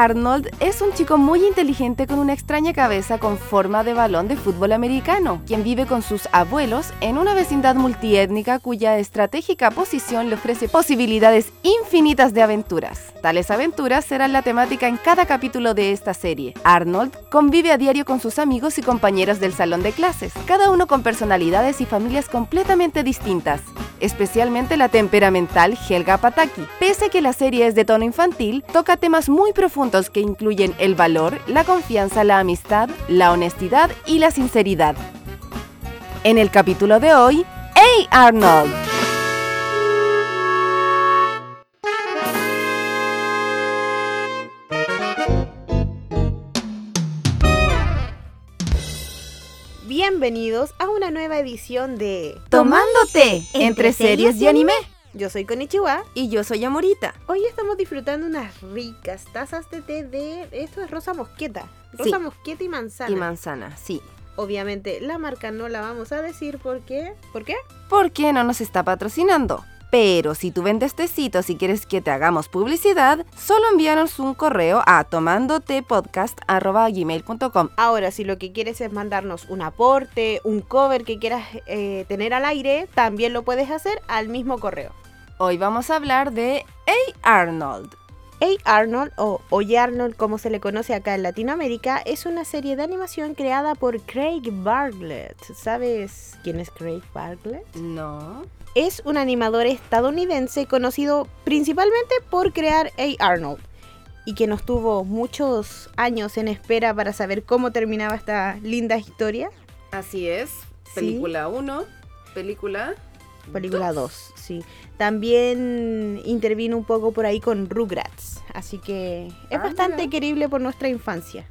Arnold es un chico muy inteligente con una extraña cabeza con forma de balón de fútbol americano, quien vive con sus abuelos en una vecindad multiétnica cuya estratégica posición le ofrece posibilidades infinitas de aventuras. Tales aventuras serán la temática en cada capítulo de esta serie. Arnold convive a diario con sus amigos y compañeros del salón de clases, cada uno con personalidades y familias completamente distintas especialmente la temperamental Helga Pataki. Pese a que la serie es de tono infantil, toca temas muy profundos que incluyen el valor, la confianza, la amistad, la honestidad y la sinceridad. En el capítulo de hoy, ¡Hey Arnold! Bienvenidos a una nueva edición de Tomándote entre series y anime. Yo soy Konichiwa Y yo soy Amorita. Hoy estamos disfrutando unas ricas tazas de té de. Esto es rosa mosqueta. Rosa Sí. mosqueta y manzana. Y manzana, sí. Obviamente la marca no la vamos a decir porque. ¿Por qué? porque no nos está patrocinando. Pero si tú vendes tecitos y quieres que te hagamos publicidad, solo envíanos un correo a tomandotepodcast.gmail.com. Ahora, si lo que quieres es mandarnos un aporte, un cover que quieras eh, tener al aire, también lo puedes hacer al mismo correo. Hoy vamos a hablar de A. Arnold. Hey Arnold, o Oye Arnold como se le conoce acá en Latinoamérica, es una serie de animación creada por Craig Bartlett. ¿Sabes quién es Craig Bartlett? No. Es un animador estadounidense conocido principalmente por crear Hey Arnold y que nos tuvo muchos años en espera para saber cómo terminaba esta linda historia. Así es. Película 1, película... Película 2, sí. También intervino un poco por ahí con Rugrats, así que es Ah, bastante mira. querible por nuestra infancia.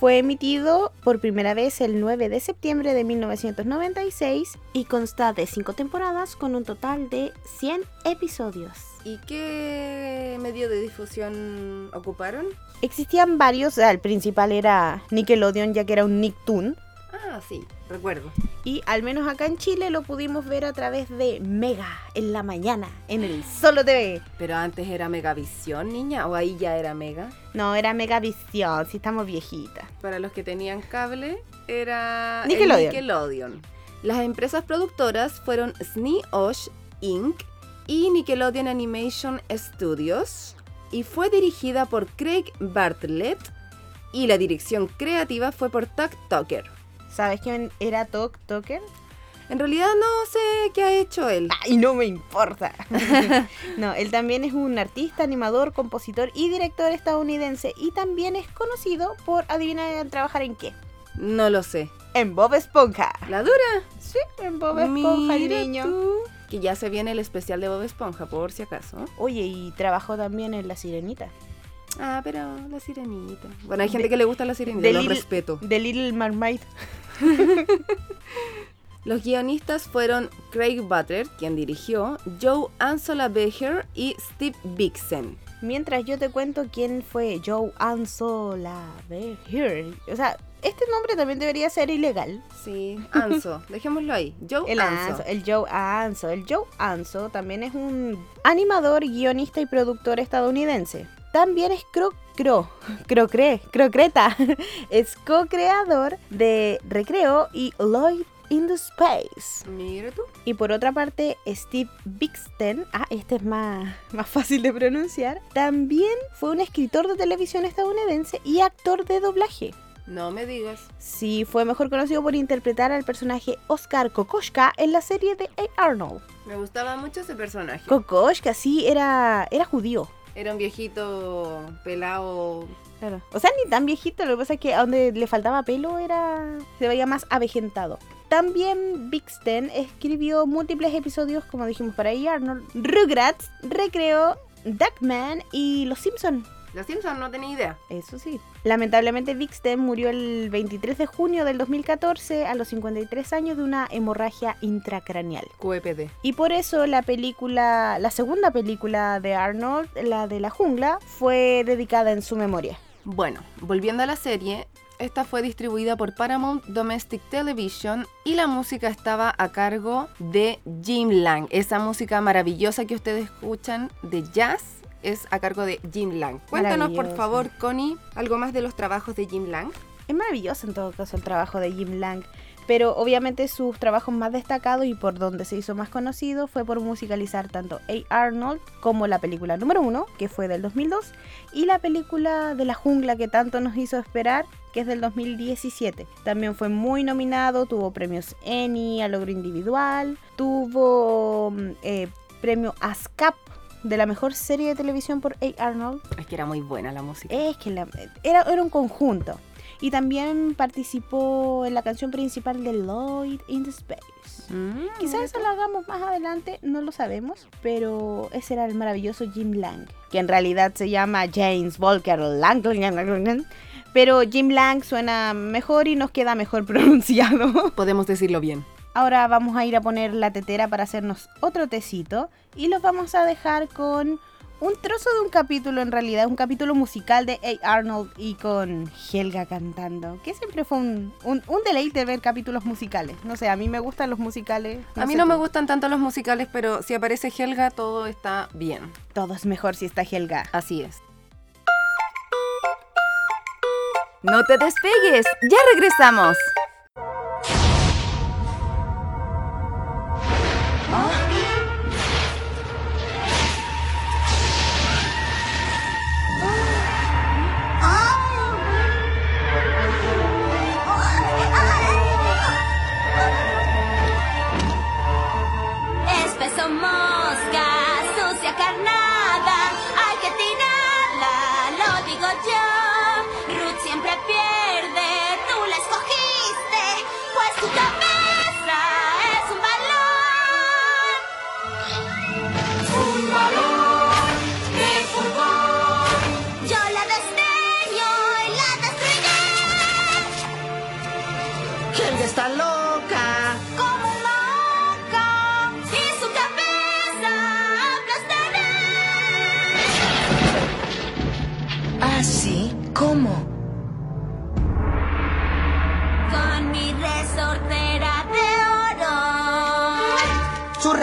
Fue emitido por primera vez el 9 de septiembre de 1996 y consta de 5 temporadas con un total de 100 episodios. ¿Y qué medio de difusión ocuparon? Existían varios, el principal era Nickelodeon ya que era un Nicktoon Ah, sí, recuerdo. y al menos acá en Chile lo pudimos ver a través de Mega en la mañana en el Solo TV. Pero antes era Megavisión, niña, o ahí ya era Mega. No, era Megavisión, si estamos viejitas. Para los que tenían cable, era el Nickelodeon. Nickelodeon. Las empresas productoras fueron SNEOsh Inc. y Nickelodeon Animation Studios y fue dirigida por Craig Bartlett y la dirección creativa fue por Tuck Tucker. ¿Sabes quién era Tok Toker? En realidad no sé qué ha hecho él. ¡Ay, no me importa! no, él también es un artista, animador, compositor y director estadounidense y también es conocido por, adivinar, trabajar en qué. No lo sé. En Bob Esponja. ¿La dura? Sí, en Bob Esponja, Mira niño. tú. Que ya se viene el especial de Bob Esponja, por si acaso. Oye, y trabajó también en La Sirenita. Ah, pero la sirenita. Bueno, hay gente que le gusta la sirenita, de lo Lil- respeto. The Little Mermaid. Los guionistas fueron Craig Butler, quien dirigió, Joe Ansola Becher y Steve Vixen. Mientras yo te cuento quién fue Joe Ansola Beher. O sea, este nombre también debería ser ilegal. Sí, Anso, dejémoslo ahí. Joe El Anso. Anso, el Joe Anso. El Joe Anso también es un animador, guionista y productor estadounidense. También es cro cro crocre, crocreta. Es co-creador de Recreo y Lloyd in the Space. Mira tú. Y por otra parte, Steve Bixten, ah, este es más, más fácil de pronunciar, también fue un escritor de televisión estadounidense y actor de doblaje. No me digas. Sí, fue mejor conocido por interpretar al personaje Oscar Kokoschka en la serie de A. Arnold. Me gustaba mucho ese personaje. Kokoschka, sí, era, era judío. Era un viejito pelado. Claro. O sea, ni tan viejito, lo que pasa es que a donde le faltaba pelo era. se veía más avejentado. También Bixten escribió múltiples episodios, como dijimos para A. Arnold, Rugrats, Recreo, Duckman y Los Simpson. Los Simpsons no tenía idea. Eso sí. Lamentablemente Bixten murió el 23 de junio del 2014 a los 53 años de una hemorragia intracraneal. QEPD. Y por eso la película, la segunda película de Arnold, la de la jungla, fue dedicada en su memoria. Bueno, volviendo a la serie, esta fue distribuida por Paramount Domestic Television y la música estaba a cargo de Jim Lang, esa música maravillosa que ustedes escuchan de jazz es a cargo de Jim Lang. Cuéntanos, por favor, Connie, algo más de los trabajos de Jim Lang. Es maravilloso en todo caso el trabajo de Jim Lang, pero obviamente sus trabajos más destacados y por donde se hizo más conocido fue por musicalizar tanto A. Arnold como la película número uno, que fue del 2002, y la película de la jungla que tanto nos hizo esperar, que es del 2017. También fue muy nominado, tuvo premios Emmy a logro individual, tuvo mm, eh, premio ASCAP de la mejor serie de televisión por A. Arnold. Es que era muy buena la música. Es que la- era, era un conjunto. Y también participó en la canción principal de Lloyd in the Space. Mm, Quizás eso lo hagamos más adelante, no lo sabemos, pero ese era el maravilloso Jim Lang, que en realidad se llama James Volker Lang. Pero Jim Lang suena mejor y nos queda mejor pronunciado. Podemos decirlo bien. Ahora vamos a ir a poner la tetera para hacernos otro tecito y los vamos a dejar con un trozo de un capítulo, en realidad, un capítulo musical de A. Arnold y con Helga cantando, que siempre fue un, un, un deleite ver capítulos musicales. No sé, a mí me gustan los musicales. a mí no me gustan tanto los musicales, pero si aparece Helga, todo está bien. Todo es mejor si está Helga. Así es. No te despegues, ya regresamos.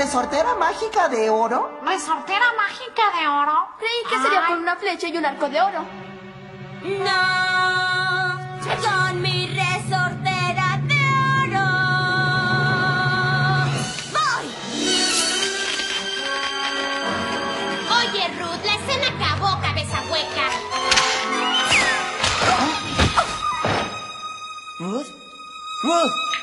Resortera mágica de oro? ¿Resortera mágica de oro? Creí que sería con una flecha y un arco de oro. No, con mi resortera de oro. ¡Voy! Oye, Ruth, la escena acabó, cabeza hueca. ¿Ruth? ¡Ruth!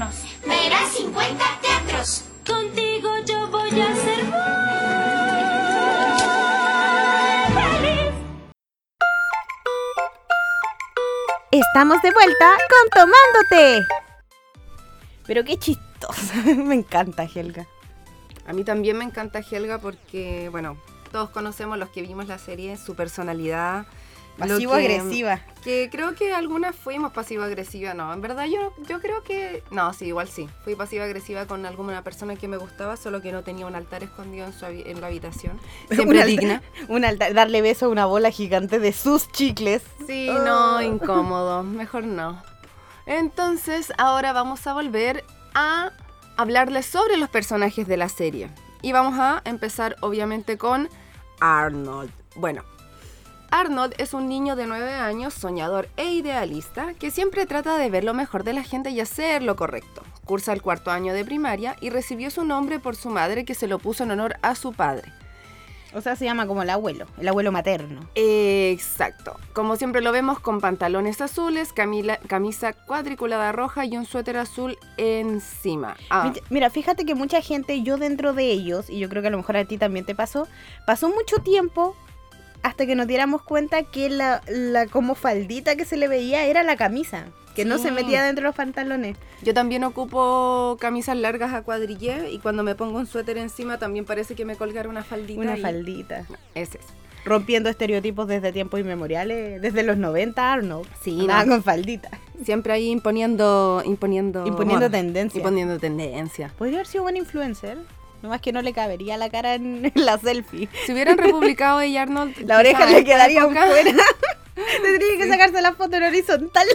Gitanos, verás 50 teatros. Contigo yo voy a ser muy feliz. Estamos de vuelta con Tomándote. Pero qué chistosa. Me encanta Helga. A mí también me encanta Helga porque, bueno, todos conocemos los que vimos la serie, su personalidad. Que- Pasivo-agresiva. Que creo que algunas fuimos pasivo-agresiva, no. En verdad yo, yo creo que... No, sí, igual sí. Fui pasivo-agresiva con alguna persona que me gustaba, solo que no tenía un altar escondido en, su en la habitación. Siempre digna. Un altar- darle beso a una bola gigante de sus chicles. Sí, no, incómodo. Mejor no. Entonces, ahora vamos a volver a hablarles sobre los personajes de la serie. Y vamos a empezar, obviamente, con Arnold. Bueno, Arnold es un niño de 9 años, soñador e idealista, que siempre trata de ver lo mejor de la gente y hacer lo correcto. Cursa el cuarto año de primaria y recibió su nombre por su madre que se lo puso en honor a su padre. O sea, se llama como el abuelo, el abuelo materno. Exacto. Como siempre lo vemos con pantalones azules, camila- camisa cuadriculada roja y un suéter azul encima. Ah, Mira- Mira, fíjate que mucha gente, yo dentro de ellos, y yo creo que a lo mejor a ti también te pasó, pasó mucho tiempo hasta que nos diéramos cuenta que la, la como faldita que se le veía era la camisa, que no se metía dentro de los pantalones. Yo también ocupo camisas largas a cuadrillé y cuando me pongo un suéter encima también parece que me colgara una faldita. Una y faldita. Es eso. Rompiendo estereotipos desde tiempos inmemoriales, desde los 90 Arnold. Sí, Andaba no. con faldita. Siempre ahí imponiendo, imponiendo, Imponiendo tendencia. Imponiendo tendencia. Podría haber sido buen influencer. Nomás que no le cabería la cara en, la selfie. Si hubieran republicado ella Arnold, La oreja le quedaría fuera. Tendría que sacarse la foto en horizontal.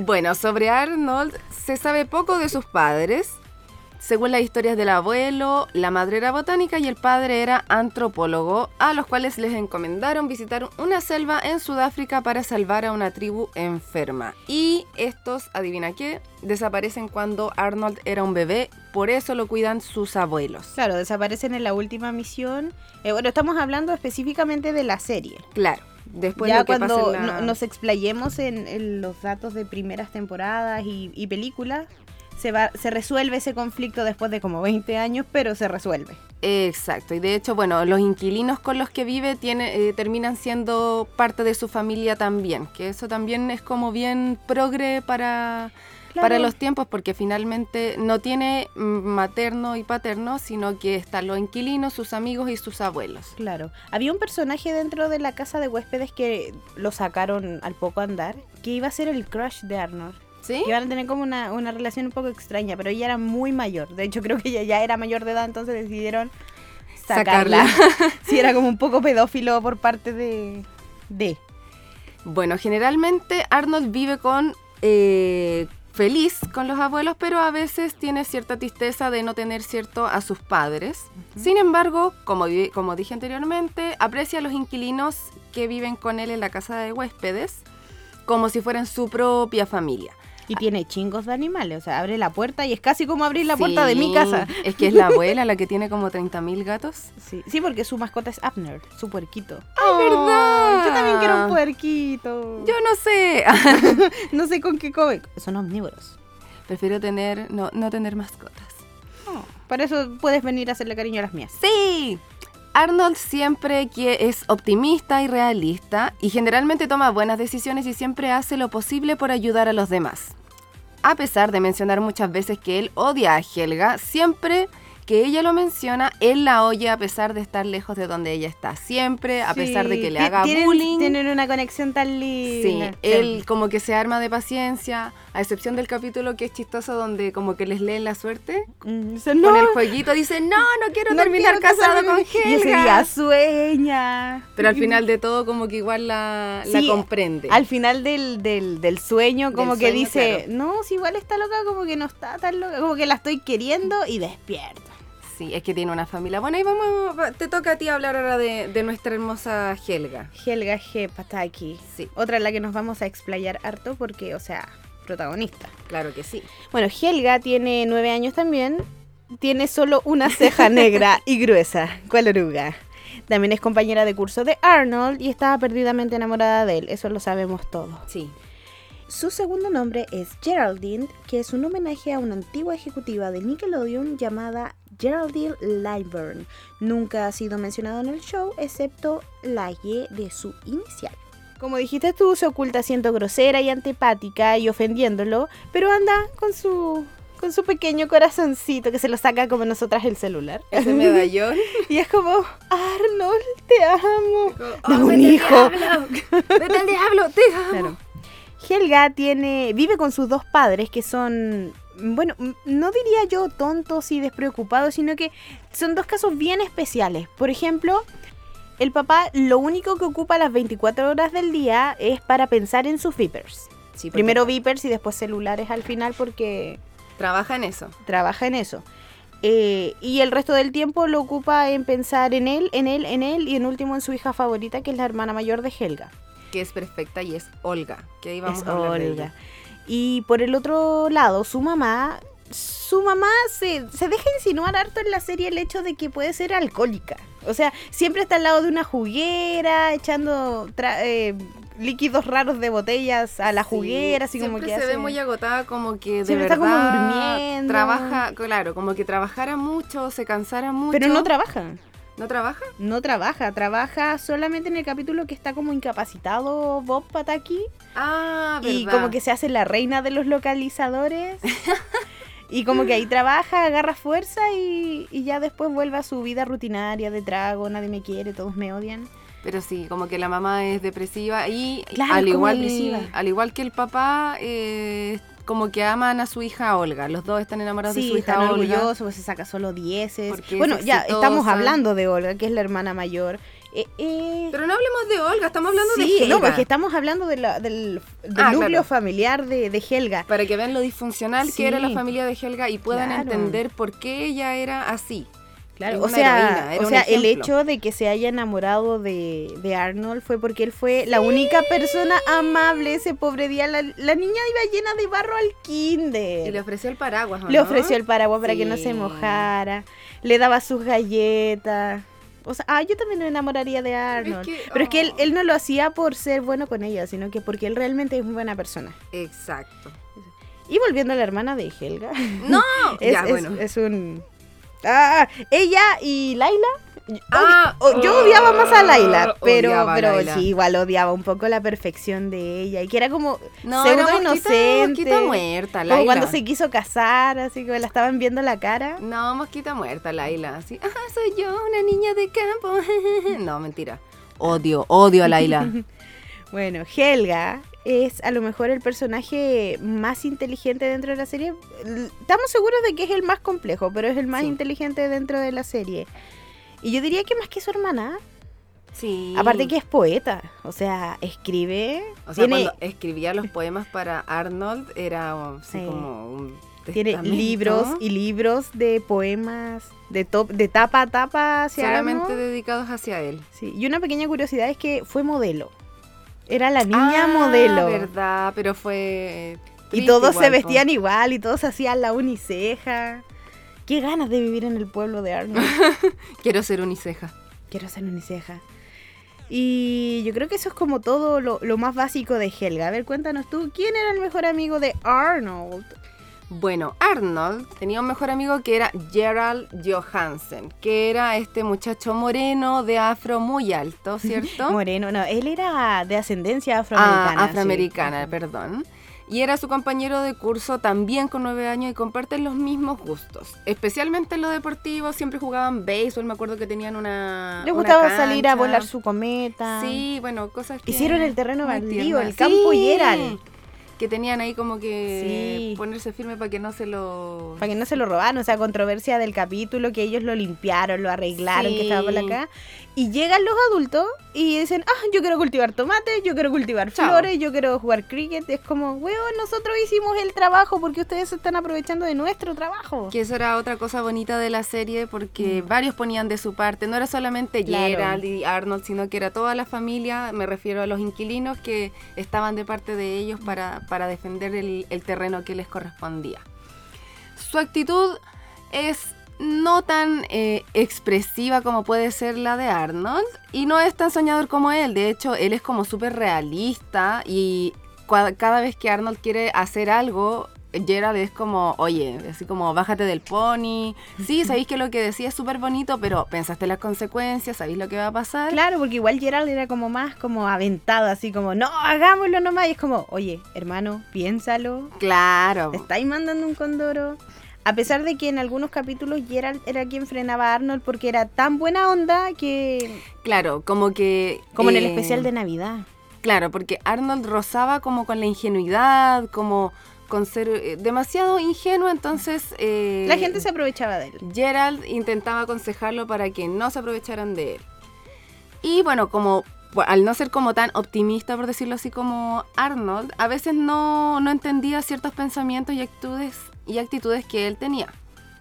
Bueno, sobre Arnold se sabe poco de sus padres. Según las historias del abuelo, la madre era botánica y el padre era antropólogo, a los cuales les encomendaron visitar una selva en Sudáfrica para salvar a una tribu enferma. Y estos, adivina qué, desaparecen cuando Arnold era un bebé, por eso lo cuidan sus abuelos. Claro, desaparecen en la última misión. Eh, bueno, estamos hablando específicamente de la serie. Claro, después ya lo que cuando pasa en la- no- nos explayemos en, en los datos de primeras temporadas y, y películas, se, va, se resuelve ese conflicto después de como 20 años, pero se resuelve. Exacto, y de hecho, bueno, los inquilinos con los que vive tiene, eh, terminan siendo parte de su familia también, que eso también es como bien progre para, Claro. para los tiempos, porque finalmente no tiene materno y paterno, sino que están los inquilinos, sus amigos y sus abuelos. Claro. Había un personaje dentro de la casa de huéspedes que lo sacaron al poco andar, que iba a ser el crush de Arnold. ¿Sí? Iban a tener como una, una relación un poco extraña, pero ella era muy mayor. De hecho, creo que ella ya era mayor de edad, entonces decidieron sacarla. Sacarla. sí, era como un poco pedófilo por parte de... de. Bueno, generalmente Arnold vive con eh, feliz con los abuelos, pero a veces tiene cierta tristeza de no tener cierto a sus padres. Sin embargo, como, como dije anteriormente, aprecia a los inquilinos que viven con él en la casa de huéspedes como si fueran su propia familia. Y tiene chingos de animales, o sea, abre la puerta y es casi como abrir la puerta de mi casa. Es que es la abuela la que tiene como 30.000 gatos. Sí, sí, porque su mascota es Abner, su puerquito. ¡Ay, verdad! Yo también quiero un puerquito. Yo no sé. no sé con qué come. Son omnívoros. Prefiero tener, no, no tener mascotas. Por eso puedes venir a hacerle cariño a las mías. Sí. Arnold siempre que es optimista y realista y generalmente toma buenas decisiones y siempre hace lo posible por ayudar a los demás. A pesar de mencionar muchas veces que él odia a Helga, siempre que ella lo menciona, él la oye a pesar de estar lejos de donde ella está. Siempre, a pesar de que le haga tienen, bullying. Tienen una conexión tan linda. Sí, él como que se arma de paciencia, a excepción del capítulo que es chistoso donde como que les leen la suerte. Mm, dice, no, Con el jueguito dice, no, no quiero no terminar quiero casado casarme". con Helga. Y ese día sueña. Pero al final de todo como que igual la, comprende. Al final del, del, del sueño, como Del que sueño, dice, claro. no, si igual está loca, como que no está tan loca, como que la estoy queriendo y despierta. Sí, es que tiene una familia. Bueno, y vamos, va- te toca a ti hablar ahora de, de nuestra hermosa Helga. Helga G. Pataki. Sí. Otra en la que nos vamos a explayar harto porque, o sea, protagonista. Claro que sí. Bueno, Helga tiene nueve años también. Tiene solo una ceja negra y gruesa, cual oruga. También es compañera de curso de Arnold y estaba perdidamente enamorada de él. Eso lo sabemos todos. Sí. Su segundo nombre es Geraldine, que es un homenaje a una antigua ejecutiva de Nickelodeon llamada Geraldine Lyburn. Nunca ha sido mencionado en el show, excepto la Y de su inicial. Como dijiste tú, se oculta siendo grosera y antipática y ofendiéndolo, pero anda con su con su pequeño corazoncito que se lo saca como nosotras el celular. Ese medallón. y es como, Arnold, te amo. Oh, Dame un vete al hijo. diablo, Vete al diablo, te amo. Claro. Helga tiene, vive con sus dos padres que son, bueno, no diría yo tontos y despreocupados, sino que son dos casos bien especiales. Por ejemplo, el papá lo único que ocupa las 24 horas del día es para pensar en sus vipers. Sí, Primero vipers y después celulares al final porque trabaja en eso. trabaja en eso. Eh, y el resto del tiempo lo ocupa en pensar en él, en él, en él y en último en su hija favorita, que es la hermana mayor de Helga. Que es perfecta y es Olga. Que ahí vamos es a hablar de Olga. ella. Y por el otro lado, su mamá, su mamá se, se deja insinuar harto en la serie el hecho de que puede ser alcohólica. O sea, siempre está al lado de una juguera, echando eh, líquidos raros de botellas a la Sí, juguera, así como siempre que se hace- ve muy agotada, como que de Siempre verdad está como durmiendo. trabaja, claro, como que trabajara mucho, se cansara mucho. Pero no trabaja. ¿No trabaja? No trabaja, trabaja solamente en el capítulo que está como incapacitado Bob Pataki Ah, verdad. y como que se hace la reina de los localizadores. y como que ahí trabaja, agarra fuerza y, y ya después vuelve a su vida rutinaria de trago, nadie me quiere, todos me odian. Pero sí, como que la mamá es depresiva y Claro, al, igual, depresiva. al igual que el papá, eh, como que aman a su hija Olga. Los dos están enamorados de su hija están Olga. orgullosos, pues se saca solo dieces. Es Bueno, ya estamos hablando de Olga, que es la hermana mayor. Eh, eh, Pero no hablemos de Olga, estamos hablando sí, de Helga. no, porque estamos hablando de la- del, del Ah, núcleo claro. familiar de, de Helga. Para que vean lo disfuncional Sí. que era la familia de Helga y puedan Claro. entender por qué ella era así. Claro, o sea, heroína, o sea el hecho de que se haya enamorado de, de Arnold fue porque él fue la única persona amable ese pobre día. La, la niña iba llena de barro al kinder. Y le ofreció el paraguas, ¿o Le no? ofreció el paraguas para que no se mojara. Le daba sus galletas. O sea, ah, yo también me enamoraría de Arnold. que- Pero es que él, oh. él no lo hacía por ser bueno con ella, sino que porque él realmente es muy buena persona. Exacto. Y volviendo a la hermana de Helga. No, es, ya, es- bueno. es un... Ah, ella y Laila. Ah, yo odiaba más a Laila, oh, pero, odiaba a pero Laila. sí, igual odiaba un poco la perfección de ella. Y que era como No, pseudo era inocente. mosquita muerta, Como cuando se quiso casar, así que la estaban viendo la cara. No, mosquita muerta, Laila. Así, ah, soy yo, una niña de campo. no, mentira. Odio, odio a Laila. Bueno, Helga es a lo mejor el personaje más inteligente dentro de la serie. Estamos seguros de que es el más complejo, pero es el más Sí. inteligente dentro de la serie. Y yo diría que más que su hermana, Sí. aparte que es poeta, o sea, escribe, O sea, tiene, cuando escribía los poemas para Arnold era oh, así Sí. como un tiene testamento. libros y libros de poemas de, top, de tapa a tapa hacia solamente dedicados hacia él. Sí, Y una pequeña curiosidad es que fue modelo. Era la niña Ah, modelo. verdad, pero fue Y todos igual, se po. vestían igual y todos hacían la uniceja. Qué ganas de vivir en el pueblo de Arnold. Quiero ser uniceja. Quiero ser uniceja. Y yo creo que eso es como todo lo, lo más básico de Helga. A ver, cuéntanos tú, ¿quién era el mejor amigo de Arnold? Bueno, Arnold tenía un mejor amigo que era Gerald Johansen, que era este muchacho moreno de afro muy alto, ¿cierto? Moreno, no, él era de ascendencia afroamericana. Ah, sí. afroamericana, perdón. Y era su compañero de curso también con nueve años y comparten los mismos gustos. Especialmente en lo deportivo, siempre jugaban béisbol, me acuerdo que tenían una. Le una gustaba salir a volar su cometa. Sí, bueno, cosas que. Hicieron el terreno baldío, el campo Sí, Gerald. Que tenían ahí como que Sí. ponerse firme para que no se lo. Para que no se lo robaran, o sea, controversia del capítulo, que ellos lo limpiaron, lo arreglaron, que estaba por Sí. acá. Y llegan los adultos y dicen, ah, yo quiero cultivar tomates, yo quiero cultivar Chao. flores, yo quiero jugar cricket. Es como, weón, nosotros hicimos el trabajo porque ustedes se están aprovechando de nuestro trabajo. Que eso era otra cosa bonita de la serie porque varios ponían de su parte. No era solamente Mm. Claro. Gerald y Arnold, sino que era toda la familia, me refiero a los inquilinos que estaban de parte de ellos para, para defender el, terreno que les correspondía. Su actitud es no tan eh, expresiva como puede ser la de Arnold y no es tan soñador como él. De hecho, él es como súper realista y cada vez que Arnold quiere hacer algo, Gerald es como, oye, así como, bájate del pony. Sí, sabéis que lo que decía es súper bonito, pero pensaste las consecuencias, sabéis lo que va a pasar. Claro, porque igual Gerald era como más como aventado, así como, no, hagámoslo nomás. Y es como, oye, hermano, piénsalo. Claro. Te estáis mandando un condoro. A pesar de que en algunos capítulos Gerald era quien frenaba a Arnold porque era tan buena onda que... Claro, como que... Como en el eh, especial de Navidad. Claro, porque Arnold rozaba como con la ingenuidad, como con ser eh, demasiado ingenuo, entonces... eh, La gente se aprovechaba de él. Gerald intentaba aconsejarlo para que no se aprovecharan de él. Y bueno, como al no ser como tan optimista, por decirlo así, como Arnold, a veces no, no entendía ciertos pensamientos y actitudes, y actitudes que él tenía.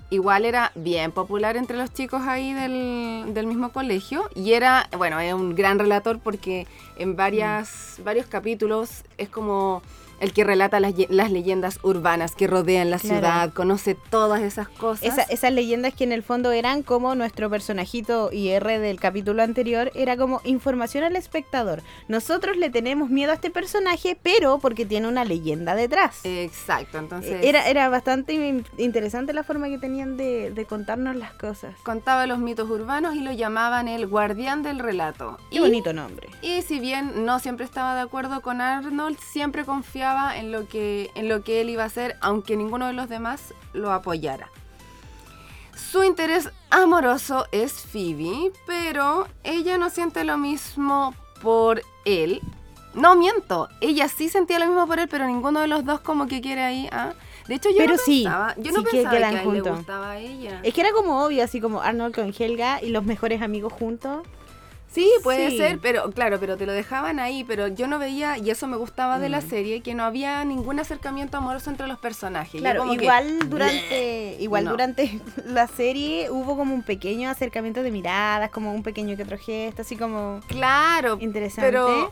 Igual era bien popular entre los chicos ahí del, del mismo colegio y era, bueno, es un gran relator porque en varias, varios capítulos es como El que relata las, ye- las leyendas urbanas que rodean la Claro. ciudad, conoce todas esas cosas. Esa- esas leyendas que en el fondo eran como nuestro personajito IR del capítulo anterior, era como información al espectador. Nosotros le tenemos miedo a este personaje, pero porque tiene una leyenda detrás. Exacto, entonces Era, era bastante in- interesante la forma que tenían de, de contarnos las cosas. contaba los mitos urbanos y lo llamaban el guardián del relato. Qué Y- bonito nombre. Y si bien no siempre estaba de acuerdo con Arnold, siempre confiaba en lo que, en lo que él iba a hacer, aunque ninguno de los demás lo apoyara. Su interés amoroso es Phoebe, pero ella no siente lo mismo por él. No miento, ella sí sentía lo mismo por él, pero ninguno de los dos como que quiere ahí. ¿ah? De hecho, yo Pero no sí, pensaba, yo no sí que pensaba que, quedan a él le juntos. gustaba a ella. Es que era como obvio, así como Arnold con Helga y los mejores amigos juntos. Sí, puede Sí. ser, pero claro, pero te lo dejaban ahí, pero yo no veía, y eso me gustaba de la Mm. serie, que no había ningún acercamiento amoroso entre los personajes. Claro, como igual durante igual No. durante la serie hubo como un pequeño acercamiento de miradas, como un pequeño que otro gesto, así como Claro, interesante. pero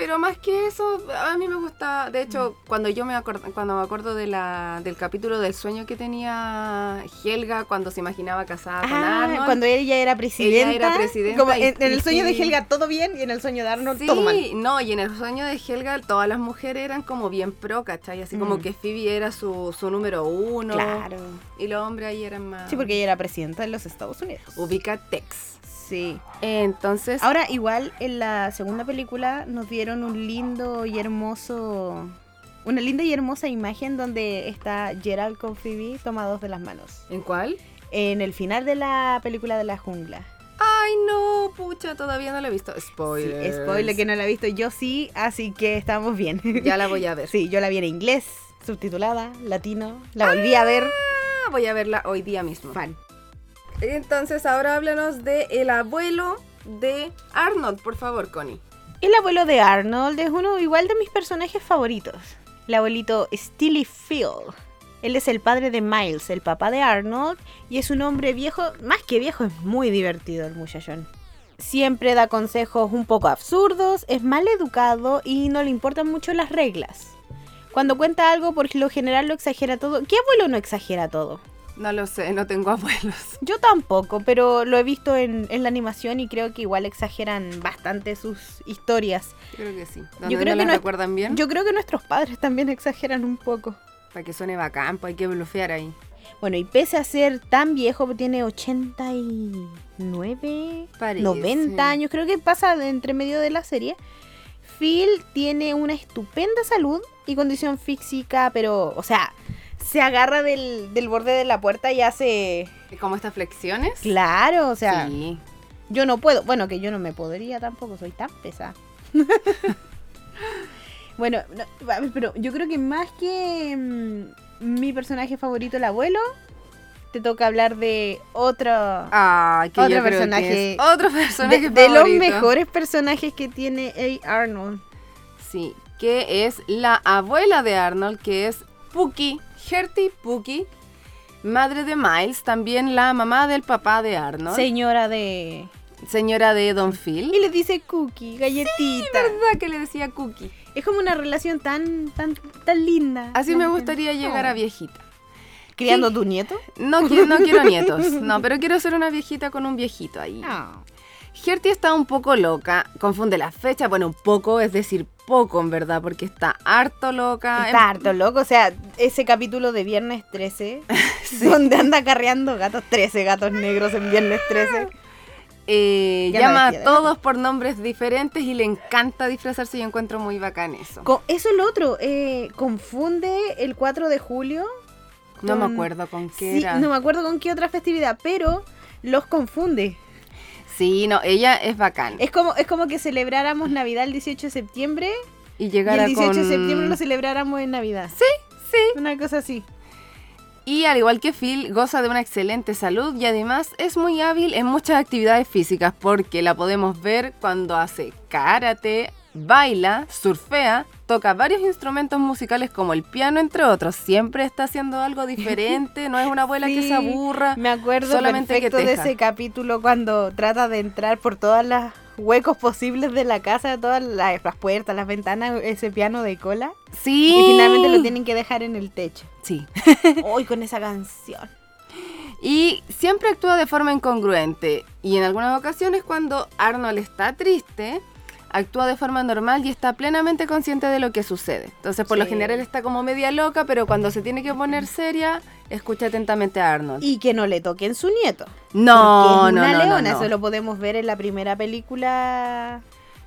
pero más que eso, a mí me gusta, de hecho, cuando yo me acuerdo, cuando me acuerdo de la, del capítulo del sueño que tenía Helga cuando se imaginaba casada con Ah, Arnold. cuando ella era presidenta. era presidenta Como y- en, el sueño de Helga todo bien y en el sueño de Arnold Sí, todo mal. no, y en el sueño de Helga todas las mujeres eran como bien pro, ¿cachai? Así como Mm. que Phoebe era su, su número uno. Claro. Y los hombres ahí eran más... Sí, porque ella era presidenta de los Estados Unidos. Ubica Tex. Sí. Entonces, Ahora, igual en la segunda película nos dieron un lindo y hermoso. Una linda y hermosa imagen donde está Gerald con Phoebe tomados de las manos. ¿en cuál? En el final de la película de la jungla. Ay, no, pucha, todavía no la he visto. Sí, Spoiler. spoiler que no la he visto. Yo sí, así que estamos bien. Ya la voy a ver. Sí, yo la vi en inglés, subtitulada, latino. La volví a ver. Ah, Voy a verla hoy día mismo. Fan. Entonces, ahora háblanos de el abuelo de Arnold, por favor, Connie. El abuelo de Arnold es uno igual de mis personajes favoritos. El abuelito Steely Phil. Él es el padre de Miles, el papá de Arnold, y es un hombre viejo, más que viejo, es muy divertido el muchachón. Siempre da consejos un poco absurdos, es mal educado y no le importan mucho las reglas. Cuando cuenta algo, por lo general lo exagera todo. ¿Qué abuelo no exagera todo? No lo sé, no tengo abuelos. Yo tampoco, pero lo he visto en, en la animación y creo que igual exageran bastante sus historias. Creo que sí. Yo ¿Yo creo no que las recuerdan bien? Yo creo que nuestros padres también exageran un poco. Para que suene bacán, pues hay que blufear ahí. Bueno, y pese a ser tan viejo, tiene 89, Parece. 90 años, creo que pasa de entre medio de la serie. Phil tiene una estupenda salud y condición física, pero, o sea, se agarra del, del borde de la puerta y hace... ¿Como estas flexiones? Claro, o sea, sí. yo no puedo, bueno, que yo no me podría tampoco, soy tan pesada. bueno, no, pero yo creo que más que mm, mi personaje favorito, el abuelo, te toca hablar de otro... Ah, que Otro que personaje- otro personaje de, de los mejores personajes que tiene A. Arnold. Sí, que es la abuela de Arnold, que es Pookie, Gertie Pookie, madre de Miles, también la mamá del papá de Arnold, Señora de... señora de Don Phil. Y le dice cookie, galletita. ¿Verdad que le decía Cookie? es como una relación tan, tan, tan linda. Así me gustaría llegar a viejita. ¿Criando Sí. tu nieto? No, no quiero nietos, no, pero quiero ser una viejita con un viejito ahí. No. Gertie está un poco loca, confunde las fechas, bueno, un poco, es decir, poco en verdad, porque está harto loca. Está harto loco, o sea, ese capítulo de Viernes 13, donde anda acarreando gatos, 13 gatos negros en Viernes 13. Eh, llama a todos por nombres diferentes y le encanta disfrazarse y yo encuentro muy bacán eso. Eso es lo otro, eh, confunde el 4 de julio. No me con- acuerdo con qué Sí, era. no me acuerdo con qué otra festividad, pero los confunde. Sí, no, ella es bacán. Es como, es como que celebráramos Navidad el 18 de septiembre y y llegar el 18 de septiembre lo celebráramos en Navidad. Sí, sí. Una cosa así. Y al igual que Phil, goza de una excelente salud y además es muy hábil en muchas actividades físicas porque la podemos ver cuando hace karate, baila, surfea, toca varios instrumentos musicales como el piano, entre otros. Siempre está haciendo algo diferente, no es una abuela que se aburra. Me acuerdo solamente que perfecto de ese capítulo cuando trata de entrar por todas las huecos posibles de la casa, todas las, las puertas, las ventanas, ese piano de cola. Sí. Y finalmente lo tienen que dejar en el techo. Sí. Hoy con esa canción. Y siempre actúa de forma incongruente. Y en algunas ocasiones cuando Arnold está triste, actúa de forma normal y está plenamente consciente de lo que sucede. Entonces, por lo general está como media loca, pero cuando se tiene que poner seria, escucha atentamente a Arnold. Y que no le toquen su nieto. no, es no, una no, leona, no. eso lo podemos ver en la primera película.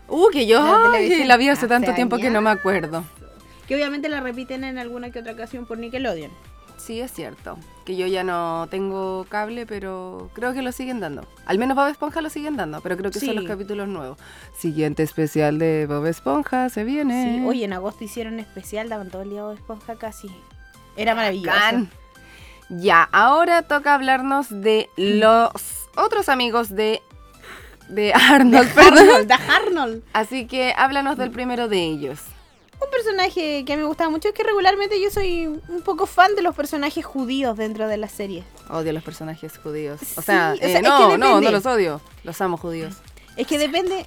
Uh, que yo La ay, la vi hace hace tanto tiempo que no me acuerdo. Que obviamente la repiten en alguna que otra ocasión por Nickelodeon. Sí, es cierto. Que yo ya no tengo cable, pero creo que lo siguen dando. Al menos Bob Esponja lo siguen dando, pero creo que son los capítulos nuevos. Siguiente especial de Bob Esponja se viene. Sí, oye, en agosto hicieron especial, daban todo el día de esponja casi. Era maravilloso. Ya, ahora toca hablarnos de los otros amigos de, de Arnold. perdón. Arnold, da Arnold. Así que háblanos del primero de ellos. Un personaje que me gustaba mucho es que regularmente yo soy un poco fan de los personajes judíos dentro de la serie. Odio a los personajes judíos. O Sí, sea, o eh, sea, es que no, no, no los odio. Los amo judíos. Es que depende,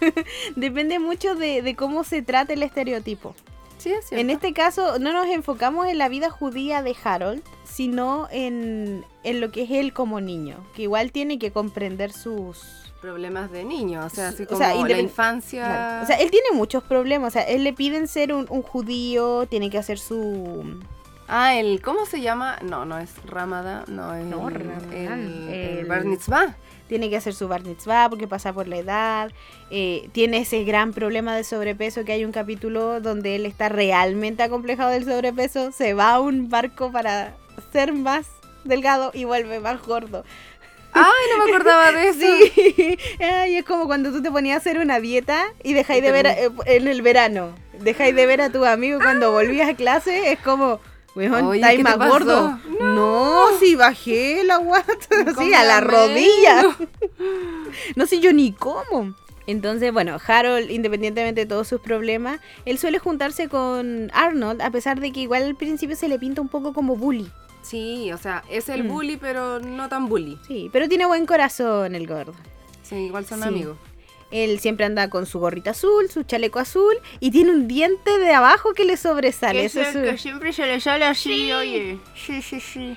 depende mucho de, de cómo se trata el estereotipo. Sí, es. En este caso no nos enfocamos en la vida judía de Harold, sino en, en lo que es él como niño, que igual tiene que comprender sus... Problemas de niño, o sea, así O como sea, la infancia. Claro. O sea, él tiene muchos problemas, o sea, él le piden ser un, un judío, tiene que hacer su... Ah, el, ¿cómo se llama? No, no es Ramada, no es No, el, el, el el- Bar Mitzvah. Tiene que hacer su bar mitzvah porque pasa por la edad. eh, tiene ese gran problema de sobrepeso que hay un capítulo donde él está realmente acomplejado del sobrepeso. Se va a un barco para ser más delgado y vuelve más gordo. Ay, no me acordaba de eso. Sí, Ay, es como cuando tú te ponías a hacer una dieta y dejáis de ver a- eh, en el verano. Dejáis de ver a tu amigo cuando volvías a clase. Es como, weón, estáis ¿qué te más gordo. No, si bajé la guata. Sí, a la rodilla. No sé yo ni cómo. Entonces, bueno, Harold, independientemente de todos sus problemas, él suele juntarse con Arnold, a pesar de que igual al principio se le pinta un poco como bully. Sí, o sea, es el Mm. bully, pero no tan bully. Sí, pero tiene buen corazón el gordo. Sí, igual son Sí. amigos. Él siempre anda con su gorrita azul, su chaleco azul y tiene un diente de abajo que le sobresale. Eso es su- siempre se le sale así, oye. Sí, sí, sí.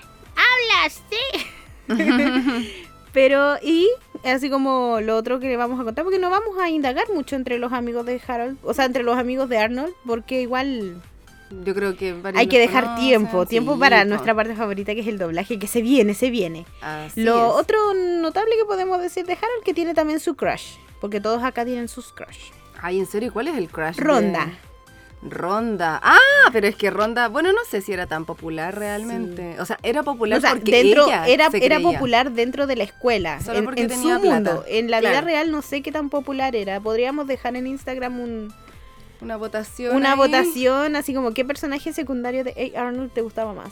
Pero, y así como lo otro que le vamos a contar, porque no vamos a indagar mucho entre los amigos de Harold, o sea, entre los amigos de Arnold, porque igual Yo creo que varios hay que dejar conocen, tiempo, tiempo para nuestra parte favorita que es el doblaje, que se viene, se viene. Así Lo es. otro notable que podemos decir de Harold que tiene también su crush, porque todos acá tienen sus crush. Ay, ¿en serio? ¿Cuál es el crush? de- Ronda. Ronda. Ah, pero es que Ronda, bueno, no sé si era tan popular realmente. O sea, era popular O sea, porque dentro ella era, se era creía. popular dentro de la escuela, Solo en, porque en tenía su plata. mundo. En la vida real no sé qué tan popular era. Podríamos dejar en Instagram un, Una votación. una ahí. votación así como qué personaje secundario de A. Arnold te gustaba más.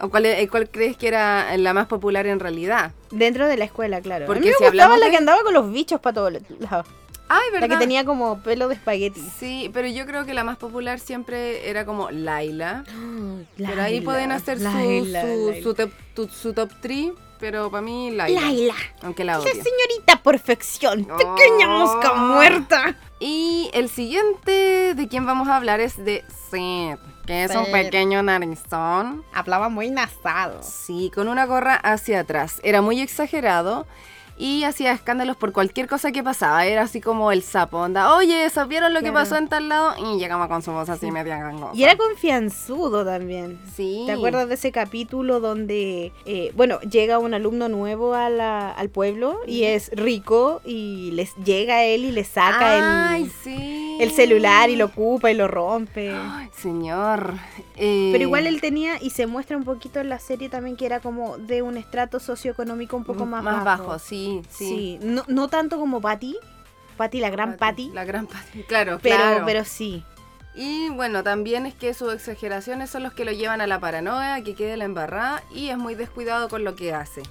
¿O cuál, es- cuál crees que era la más popular en realidad? Dentro de la escuela, claro. Porque a mí me si gustaba la de- que andaba con los bichos para todos lados. Ay, La ¿verdad? que tenía como pelo de espagueti. Sí, pero yo creo que la más popular siempre era como Laila. pero ahí pueden hacer su, Laila, su, su, top, tu- su top 3, pero para mí Laila. Laila. Aunque la Esa odio. señorita perfección. Pequeña Oh. mosca muerta. Y el siguiente de quien vamos a hablar es de Sid, que es un pequeño narizón. Hablaba muy nasado. Sí, con una gorra hacia atrás. Era muy exagerado y hacía escándalos por cualquier cosa que pasaba. Era así como el sapo, onda, oye, ¿sabieron lo que pasó en tal lado? Y llegaba con su voz así media gangosa. Y era confianzudo también. Sí. ¿Te acuerdas de ese capítulo donde, eh, bueno, llega un alumno nuevo a la- al pueblo y es rico y les llega él y le saca Ay, el, sí. el celular y lo ocupa y lo rompe? Ay, señor. Eh, Pero igual él tenía, y se muestra un poquito en la serie también, que era como de un estrato socioeconómico un poco más, bajo. sí, sí. Sí, no, no tanto como Patty, Patty la gran Patty, La gran Patty. Claro, pero, claro. pero sí. Y bueno, también es que sus exageraciones son los que lo llevan a la paranoia, que quede la embarrada y es muy descuidado con lo que hace.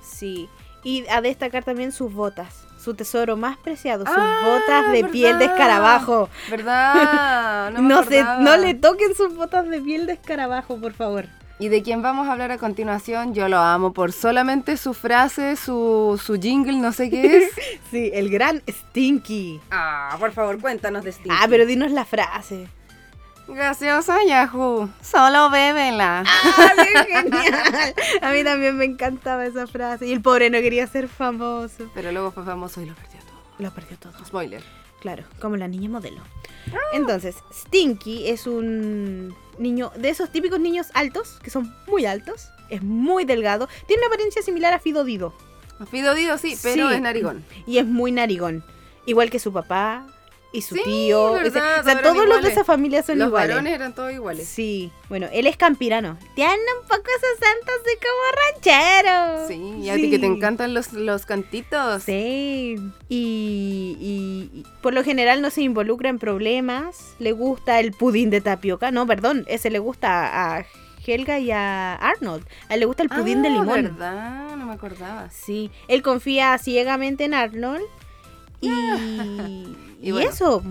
Sí, y a destacar también sus botas, su tesoro más preciado, sus Ah, botas de piel de escarabajo. ¿Verdad? No, me No, se, no le toquen sus botas de piel de escarabajo, por favor. Y de quien vamos a hablar a continuación, yo lo amo por solamente su frase, su, su jingle, no sé qué es. Sí, el gran Stinky. ah, por favor, cuéntanos de Stinky. Ah, pero dinos la frase. Gaseosa Yahoo, solo bébela. ¡Ah, qué genial! A mí también me encantaba esa frase. Y el pobre no quería ser famoso. Pero luego fue famoso y lo perdió todo. Lo perdió todo. Spoiler. Claro, como la niña modelo. Entonces, Stinky es un niño de esos típicos niños altos, que son muy altos, es muy delgado, tiene una apariencia similar a Fido Dido Fido Dido sí, pero Sí. es narigón. y es muy narigón, igual que su papá y su Sí, tío. verdad, o sea, todos los de esa familia son Los iguales. varones eran todos iguales. Sí, bueno, él es campirano. Tiene un poco esos santos de como ranchero. Sí, y a ti que te encantan los, los cantitos. Sí, y, y- y por lo general no se involucra en problemas. Le gusta el pudín de tapioca. No, perdón, ese le gusta a Helga y a Arnold. A él le gusta el pudín de Ah, limón. verdad, no me acordaba. Sí, él confía ciegamente en Arnold. Y, Y eso.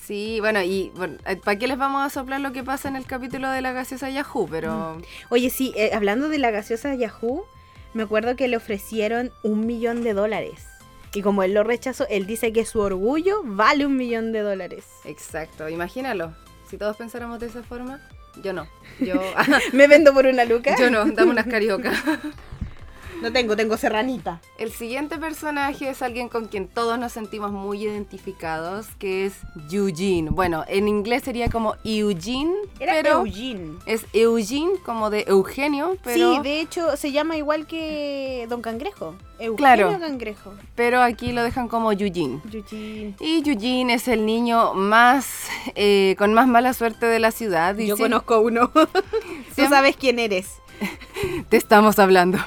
Sí, bueno, y bueno, ¿para qué les vamos a soplar lo que pasa en el capítulo de la gaseosa Yahoo? Pero Oye, sí, eh, hablando de la gaseosa Yahoo, me acuerdo que le ofrecieron un millón de dólares. Y como él lo rechazó, él dice que su orgullo vale un millón de dólares. exacto, imagínalo. Si todos pensáramos de esa forma, yo no. Yo, ¿Me vendo por una luca? yo no, dame unas cariocas. No tengo, tengo serranita. El siguiente personaje es alguien con quien todos nos sentimos muy identificados, que es Eugene. Bueno, en inglés sería como Eugene, Era pero Eugene. es Eugene como de Eugenio, pero, Sí, de hecho se llama igual que Don Cangrejo. Eugenio Claro. Cangrejo. pero aquí lo dejan como Eugene. Eugene. Y Eugene es el niño más eh, con más mala suerte de la ciudad. y Yo sí, conozco uno. Tú sabes quién eres. Te estamos hablando.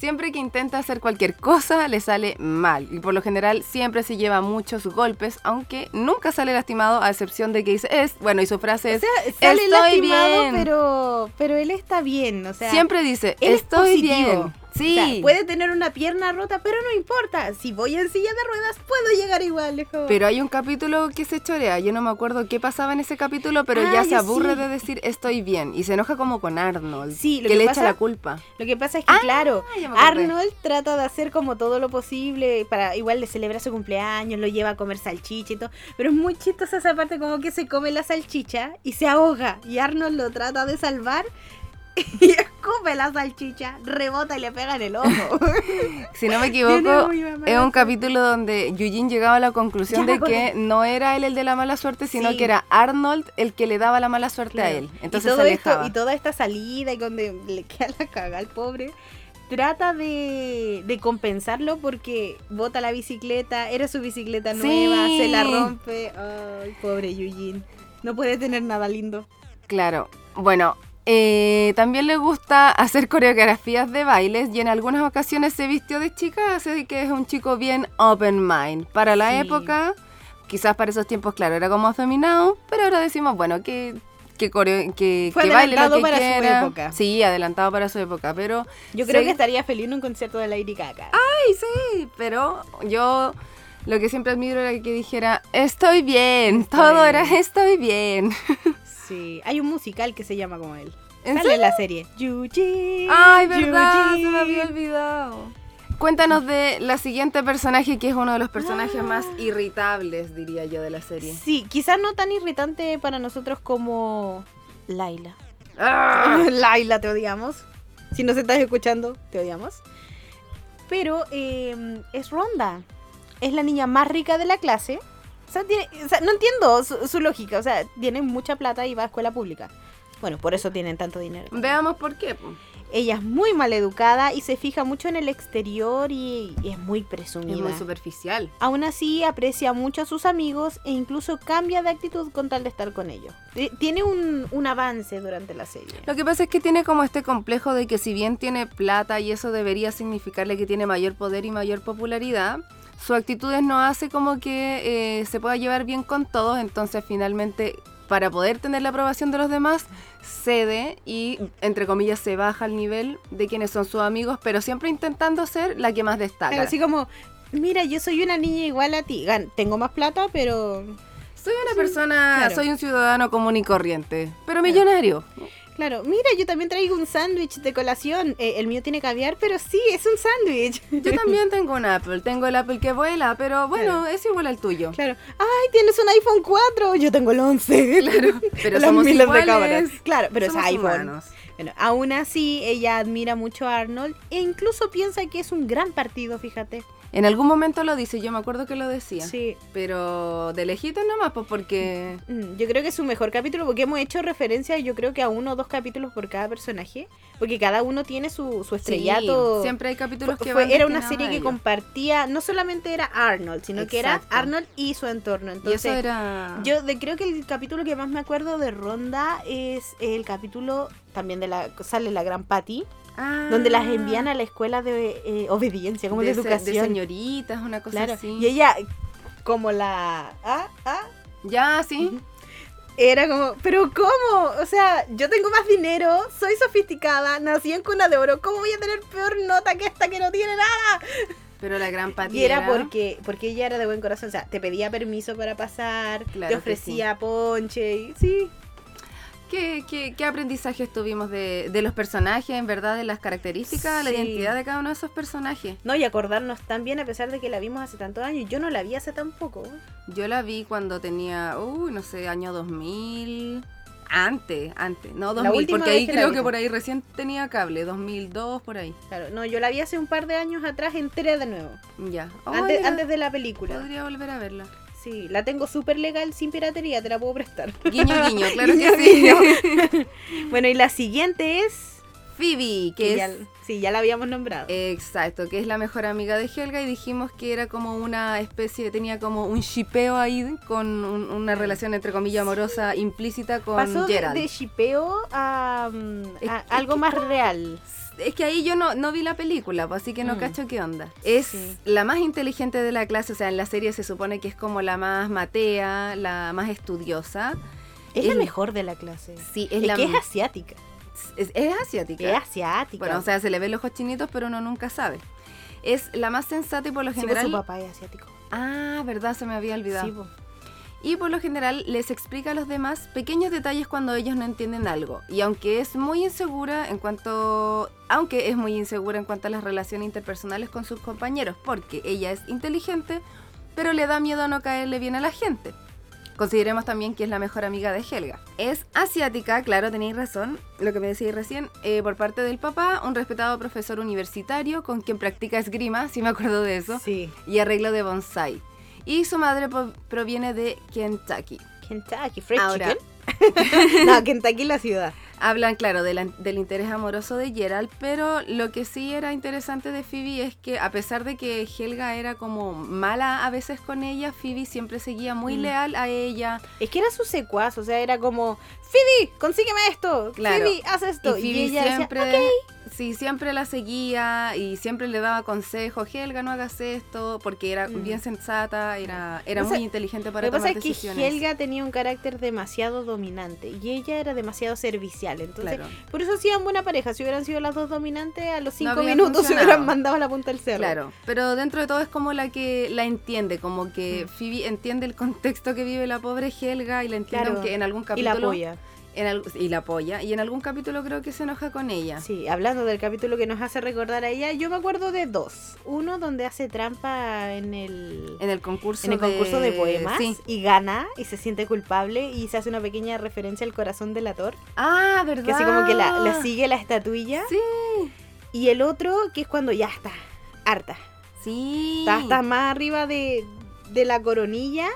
Siempre que intenta hacer cualquier cosa le sale mal y por lo general siempre se lleva muchos golpes, aunque nunca sale lastimado a excepción de que dice es, bueno, y su frase O es sea, sale estoy lastimado, bien. pero, pero él está bien. O sea, siempre dice es estoy bien. Sí. O sea, puede tener una pierna rota, pero no importa. Si voy en silla de ruedas, puedo llegar igual. Pero hay un capítulo que se chorea, yo no me acuerdo qué pasaba en ese capítulo, pero Ah, ya se yo aburre sí. de decir estoy bien y se enoja como con Arnold, Sí, lo que, que le pasa- echa la culpa. Lo que pasa es que, Ah, claro. Arnold trata de hacer como todo lo posible para igual le celebra su cumpleaños, lo lleva a comer salchicha y todo. Pero es muy chistosa esa parte como que se come la salchicha y se ahoga. Y Arnold lo trata de salvar y escupe la salchicha, rebota y le pega en el ojo. Si no me equivoco, es un capítulo donde Eugene llegaba a la conclusión Ya de que no era él el de la mala suerte, sino Sí. que era Arnold el que le daba la mala suerte a él. Entonces y se todo esto, y toda esta salida y donde le queda la caga al pobre. Trata de, de compensarlo porque bota la bicicleta, era su bicicleta Sí. nueva, se la rompe. Ay, pobre Eugene. No puede tener nada lindo. Claro. Bueno, eh, también le gusta hacer coreografías de bailes y en algunas ocasiones se vistió de chica, así que es un chico bien open mind. Para la Sí. época, quizás para esos tiempos, claro, era como afeminado, pero ahora decimos, bueno, que... Que, coreo- que, Fue que baile lo adelantado que para su época. Sí, adelantado para su época, pero Yo creo que estaría feliz en un concierto de Lady Gaga. Ay, sí, pero yo lo que siempre admiro era que dijera, estoy bien, Estoy todo bien. era estoy bien. Sí, hay un musical que se llama como él. ¿En Sale en la serie. Eugene, Ay, verdad, se me había olvidado. Cuéntanos de la siguiente personaje que es uno de los personajes más irritables, diría yo, de la serie. Sí, quizás no tan irritante para nosotros como Laila. ¡Ah! Laila, te odiamos. Si nos estás escuchando, te odiamos. Pero eh, es Ronda. Es la niña más rica de la clase. O sea, tiene- o sea, no entiendo su, su lógica. O sea, tiene mucha plata y va a escuela pública. Bueno, por eso tienen tanto dinero. Veamos por qué. Ella es muy mal educada y se fija mucho en el exterior y, y es muy presumida. Es muy superficial. Aún así aprecia mucho a sus amigos e incluso cambia de actitud con tal de estar con ellos. T- Tiene un, un avance durante la serie. Lo que pasa es que tiene como este complejo de que si bien tiene plata y eso debería significarle que tiene mayor poder y mayor popularidad, su actitudes no hace como que eh, se pueda llevar bien con todos, entonces finalmente para poder tener la aprobación de los demás, cede y entre comillas se baja al nivel de quienes son sus amigos, pero siempre intentando ser la que más destaca. Pero así como, mira, yo soy una niña igual a ti. Tengo más plata, pero... Soy una persona, claro. soy un ciudadano común y corriente, pero millonario. Claro, mira, yo también traigo un sándwich de colación. Eh, el mío tiene caviar, pero sí, es un sándwich. Yo también tengo un Apple, tengo el Apple que vuela, pero bueno, es igual al tuyo. Claro. Ay, tienes un iPhone 4. Yo tengo el 11. Claro, pero Las somos miles iguales. de cámaras. Claro, pero Somos es iPhone. humanos. Bueno, aún así, ella admira mucho a Arnold e incluso piensa que es un gran partido, fíjate. En algún momento lo dice, yo me acuerdo que lo decía. Sí. Pero de lejitos nomás, pues porque... Mm, Yo creo que es su mejor capítulo porque hemos hecho referencia, yo creo que a uno o dos capítulos por cada personaje, porque cada uno tiene su, su estrellato. Sí, siempre hay capítulos que van era una serie que compartía, no solamente era Arnold, sino que era. Arnold y su entorno. Y Entonces, eso era... yo de, creo que el capítulo que más me acuerdo de Ronda es el capítulo también de la sale la gran Patty, Ah, donde las envían a la escuela de eh, obediencia, como de, de, se- educación. de señoritas, una cosa claro. así. Y ella como la ah, ah, Ya, sí. era como, pero ¿cómo? O sea, yo tengo más dinero, soy sofisticada, nací en cuna de oro, ¿cómo voy a tener peor nota que esta que no tiene nada? Pero la gran Y patilla era porque, porque ella era de buen corazón, o sea, te pedía permiso para pasar, Claro te ofrecía ponche, y sí. ¿Qué, qué, qué aprendizajes tuvimos de, de los personajes, en verdad, de las características, la identidad de cada uno de esos personajes? No, y acordarnos tan bien a pesar de que la vimos hace tantos años, yo no la vi hace tan poco. Yo la vi cuando tenía, uy, no sé, año 2000. Antes, antes, no 2000, última porque ahí que creo que por ahí recién tenía cable, 2002, por ahí. Claro, no, yo la vi hace un par de años atrás, entré de nuevo, Ya. antes, Oye, antes de la película. Podría volver a verla. Sí, la tengo súper legal, sin piratería, te la puedo prestar. Guiño, guiño, claro Guiño, que sí. guiño. bueno, y la siguiente es... Phoebe, que que es... ya- sí, ya la habíamos nombrado. Exacto, que es la mejor amiga de Helga y dijimos que era como una especie, tenía como un shipeo ahí con un- una relación entre comillas amorosa implícita con Pasó de, Gerald. de shipeo a, mm, a algo más real. Es que ahí yo no, no vi la película, pues, así que no Mm. cacho qué onda. Es Sí. la más inteligente de la clase, o sea, en la serie se supone que es como la más matea, la más estudiosa. Es la mejor de la clase. Sí, es Es, la que es asiática. es, es asiática. Es asiática. Bueno, o sea, se le ven los ojos chinitos, pero uno nunca sabe. Es la más sensata y por lo Sí, pues, general... su papá es asiático. Ah, verdad, se me había olvidado. Sí, po. Y por lo general les explica a los demás pequeños detalles cuando ellos no entienden algo. Y aunque es muy insegura en cuanto. Aunque es muy insegura en cuanto a las relaciones interpersonales con sus compañeros, porque ella es inteligente, pero le da miedo a no caerle bien a la gente. Consideremos también que es la mejor amiga de Helga. Es asiática, claro, tenéis razón, lo que me decíais recién, eh, por parte del papá, un respetado profesor universitario con quien practica esgrima, si me acuerdo de eso, Sí. y arreglo de bonsai. Y su madre proviene de Kentucky. Kentucky, Fried Ahora- Chicken. no, Kentucky la ciudad. Hablan, claro, de la- del interés amoroso de Gerald, pero lo que sí era interesante de Phoebe es que a pesar de que Helga era como mala a veces con ella, Phoebe siempre seguía muy Mm. leal a ella. Es que era su secuaz, o sea, era como, Phoebe, consígueme esto. Claro. Phoebe, haz esto. Y Y, Phoebe ella siempre. Sí, siempre la seguía y siempre le daba consejos, Helga, no hagas esto, porque era Mm. bien sensata, era, era O sea, muy inteligente Lo para que pasa tomar es que decisiones. Helga tenía un carácter demasiado dominante y ella era demasiado servicial. Entonces, Claro. por eso hacían buena pareja. Si hubieran sido las dos dominantes, a los cinco minutos se hubieran mandado a la punta del cerro. Claro, pero dentro de todo es como la que la entiende, como que Mm. Phoebe entiende el contexto que vive la pobre Helga y la entiende Claro, aunque en algún Y capítulo la apoya. En y la apoya y en algún capítulo creo que se enoja con ella. Sí, hablando del capítulo que nos hace recordar a ella, yo me acuerdo de dos. Uno donde hace trampa en el, En el concurso en el concurso de poemas Sí. y gana y se siente culpable y se hace una pequeña referencia al corazón delator. Ah, ¿verdad? Que así como que la, la sigue la estatuilla. Sí. Y el otro que es cuando ya está, harta. Sí. Está, está más arriba de, de la coronilla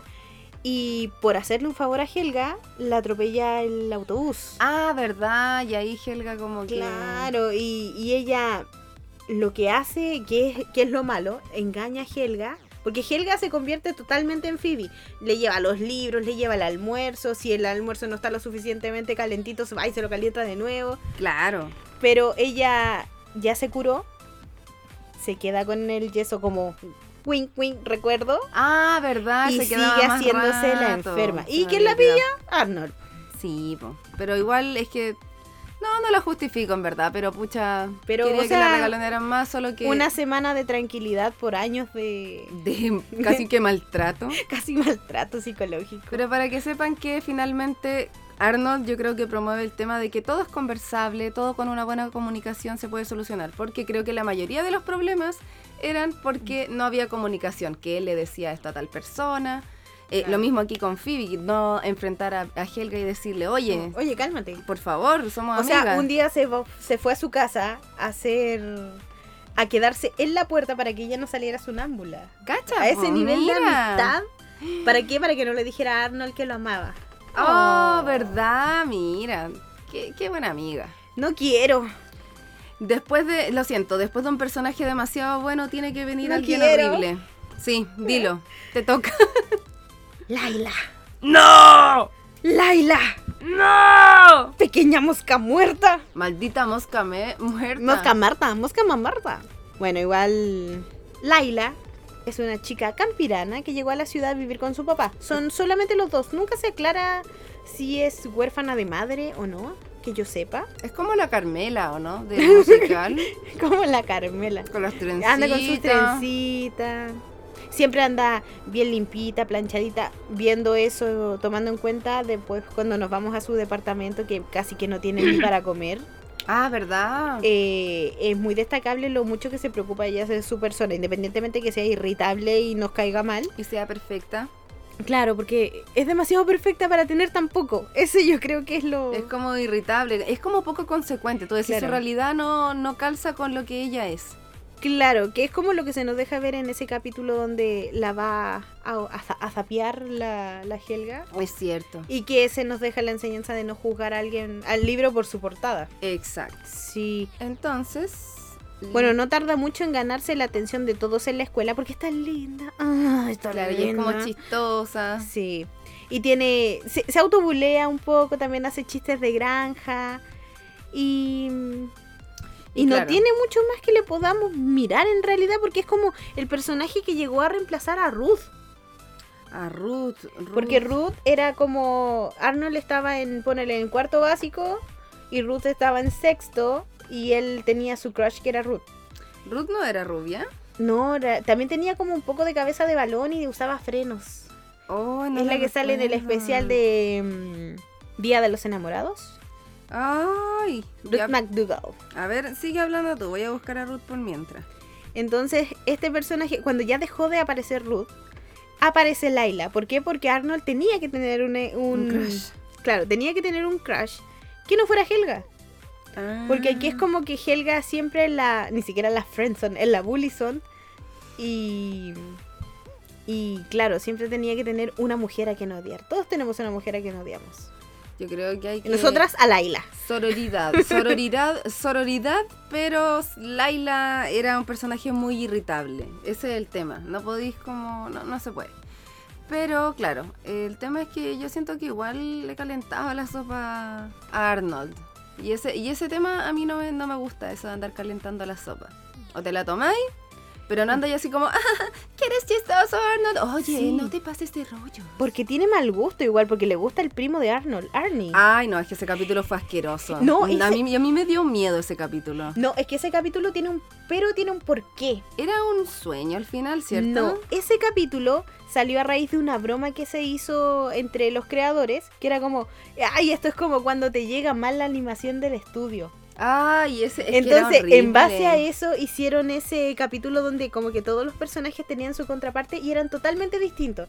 y por hacerle un favor a Helga, la atropella el autobús. Ah, ¿verdad? Y ahí Helga como que Claro, y, y ella lo que hace, que es, que es lo malo, engaña a Helga. Porque Helga se convierte totalmente en Phoebe. Le lleva los libros, le lleva el almuerzo. Si el almuerzo no está lo suficientemente calentito, se va y se lo calienta de nuevo. Claro. Pero ella ya se curó. Se queda con el yeso como wink, wink, recuerdo. Ah, ¿verdad? y Se sigue haciéndose la enferma. ¿Y quién la pilla? Arnold. Sí, po. pero igual es que no, no la justifico en verdad, pero pucha, Pero, o que sea, la regalonearan más, solo que Una semana de tranquilidad por años de de casi que maltrato. casi maltrato psicológico. Pero para que sepan que finalmente Arnold yo creo que promueve el tema de que todo es conversable, todo con una buena comunicación se puede solucionar, porque creo que la mayoría de los problemas eran porque no había comunicación, que él le decía esto a tal persona. Eh, Claro. Lo mismo aquí con Phoebe, no enfrentar a, a Helga y decirle, oye, Oye, cálmate. por favor, somos O sea, amigas. un día se, se fue a su casa a hacer. a quedarse en la puerta para que ella no saliera sonámbula. ¿Cacha? A ese nivel de amistad. ¿Para qué? Para que no le dijera a Arnold que lo amaba. Oh, verdad, mira. Qué, qué buena amiga. No quiero. Después de, lo siento, después de un personaje demasiado bueno tiene que venir No alguien quiero. horrible. Sí, dilo, te toca. Laila. ¡No! Laila. ¡No! Pequeña mosca muerta. Maldita mosca me muerta. Mosca Marta, mosca mamarta. Bueno, igual Laila es una chica campirana que llegó a la ciudad a vivir con su papá. Son solamente los dos. Nunca se aclara si es huérfana de madre o no, que yo sepa. Es como la Carmela, ¿o no? Del musical. Como la Carmela. con las trencitas. Anda con sus trencitas. Siempre anda bien limpita, planchadita, viendo eso, tomando en cuenta después cuando nos vamos a su departamento que casi que no tiene ni para comer. Ah, ¿verdad? eh, es muy destacable lo mucho que se preocupa ella de su persona, independientemente que sea irritable y nos caiga mal. Y sea perfecta. Claro, porque es demasiado perfecta para tener tan poco. Ese yo creo que es lo... Es como irritable. Es como poco consecuente. Tú decís, Claro. su realidad no, no calza con lo que ella es. Claro, que es como lo que se nos deja ver en ese capítulo donde la va a, a, za- a zapear la, la Helga. Es cierto. Y que se nos deja la enseñanza de no juzgar a alguien, al libro por su portada. Exacto. Sí. Entonces. Bueno, no tarda mucho en ganarse la atención de todos en la escuela porque está linda. Ah, está Claro, y es linda. como chistosa. Sí. Y tiene. Se, se autobulea un poco, también hace chistes de granja. Y. Y, Y no tiene mucho más que le podamos mirar en realidad, porque es como el personaje que llegó a reemplazar a Ruth. A Ruth. Porque Ruth era como. Arnold estaba en. Ponele en cuarto básico. Y Ruth estaba en sexto. Y él tenía su crush que era Ruth. Ruth no era rubia. No, era- también tenía como un poco de cabeza de balón y usaba frenos. Oh, no es la que sale en el especial de mm, Día de los Enamorados. Ay. Ruth ya- McDougall. A ver, sigue hablando tú. Voy a buscar a Ruth por mientras. Entonces, este personaje, cuando ya dejó de aparecer Ruth, aparece Laila. ¿Por qué? Porque Arnold tenía que tener un, un, Un crush. Claro, tenía que tener un crush que no fuera Helga. Porque aquí Ah. es como que Helga siempre es la. Ni siquiera la friendzone, es la bullison. Y. Y claro, siempre tenía que tener una mujer a quien odiar. Todos tenemos una mujer a quien odiamos. Yo creo que hay que. nosotras a Laila. Sororidad, sororidad, sororidad, pero Laila era un personaje muy irritable. Ese es el tema. No podéis como. No, no se puede. Pero claro, el tema es que yo siento que igual le calentaba la sopa a Arnold. Y ese, y ese tema a mí no me, no me gusta, eso de andar calentando la sopa. O te la tomáis, pero no andáis así como, ah, ¿qué eres chistoso, Arnold? Oye, Sí. no te pases de rollo. Porque tiene mal gusto, igual, porque le gusta el primo de Arnold, Arnie. Ay, no, es que ese capítulo fue asqueroso. No, a, ese- mí, a mí me dio miedo ese capítulo. No, es que ese capítulo tiene un. Pero tiene un porqué. Era un sueño al final, ¿cierto? No, ese capítulo salió a raíz de una broma que se hizo entre los creadores, que era como, ay, esto es como cuando te llega mal la animación del estudio. Ay, ese es que era Entonces, en base a eso, hicieron ese capítulo donde como que todos los personajes tenían su contraparte y eran totalmente distintos.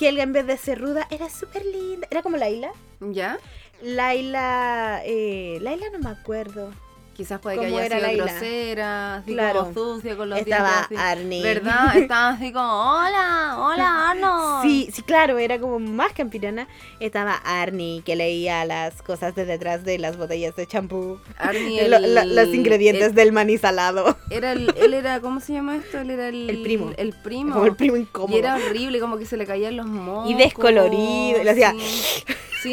Helga, en vez de ser ruda, era súper linda. Era como Laila. ¿Ya? Laila, eh, Laila no me acuerdo. Quizás puede que ¿Cómo haya era sido grosera, así Claro. como sucia con los Estaba dientes. Arnie. ¿Verdad? Estaba así como, hola, hola, Arnold. Sí, sí, claro, era como más campirana. Estaba Arnie, que leía las cosas de detrás de las botellas de champú. Arnie, Lo- el- lo- los ingredientes el- del maní salado. Era él era, ¿cómo se llama esto? Él era el... Primo. El primo. Como el primo incómodo. Y era horrible, como que se le caían los mocos. descolorido, y le hacía- Sí, sí.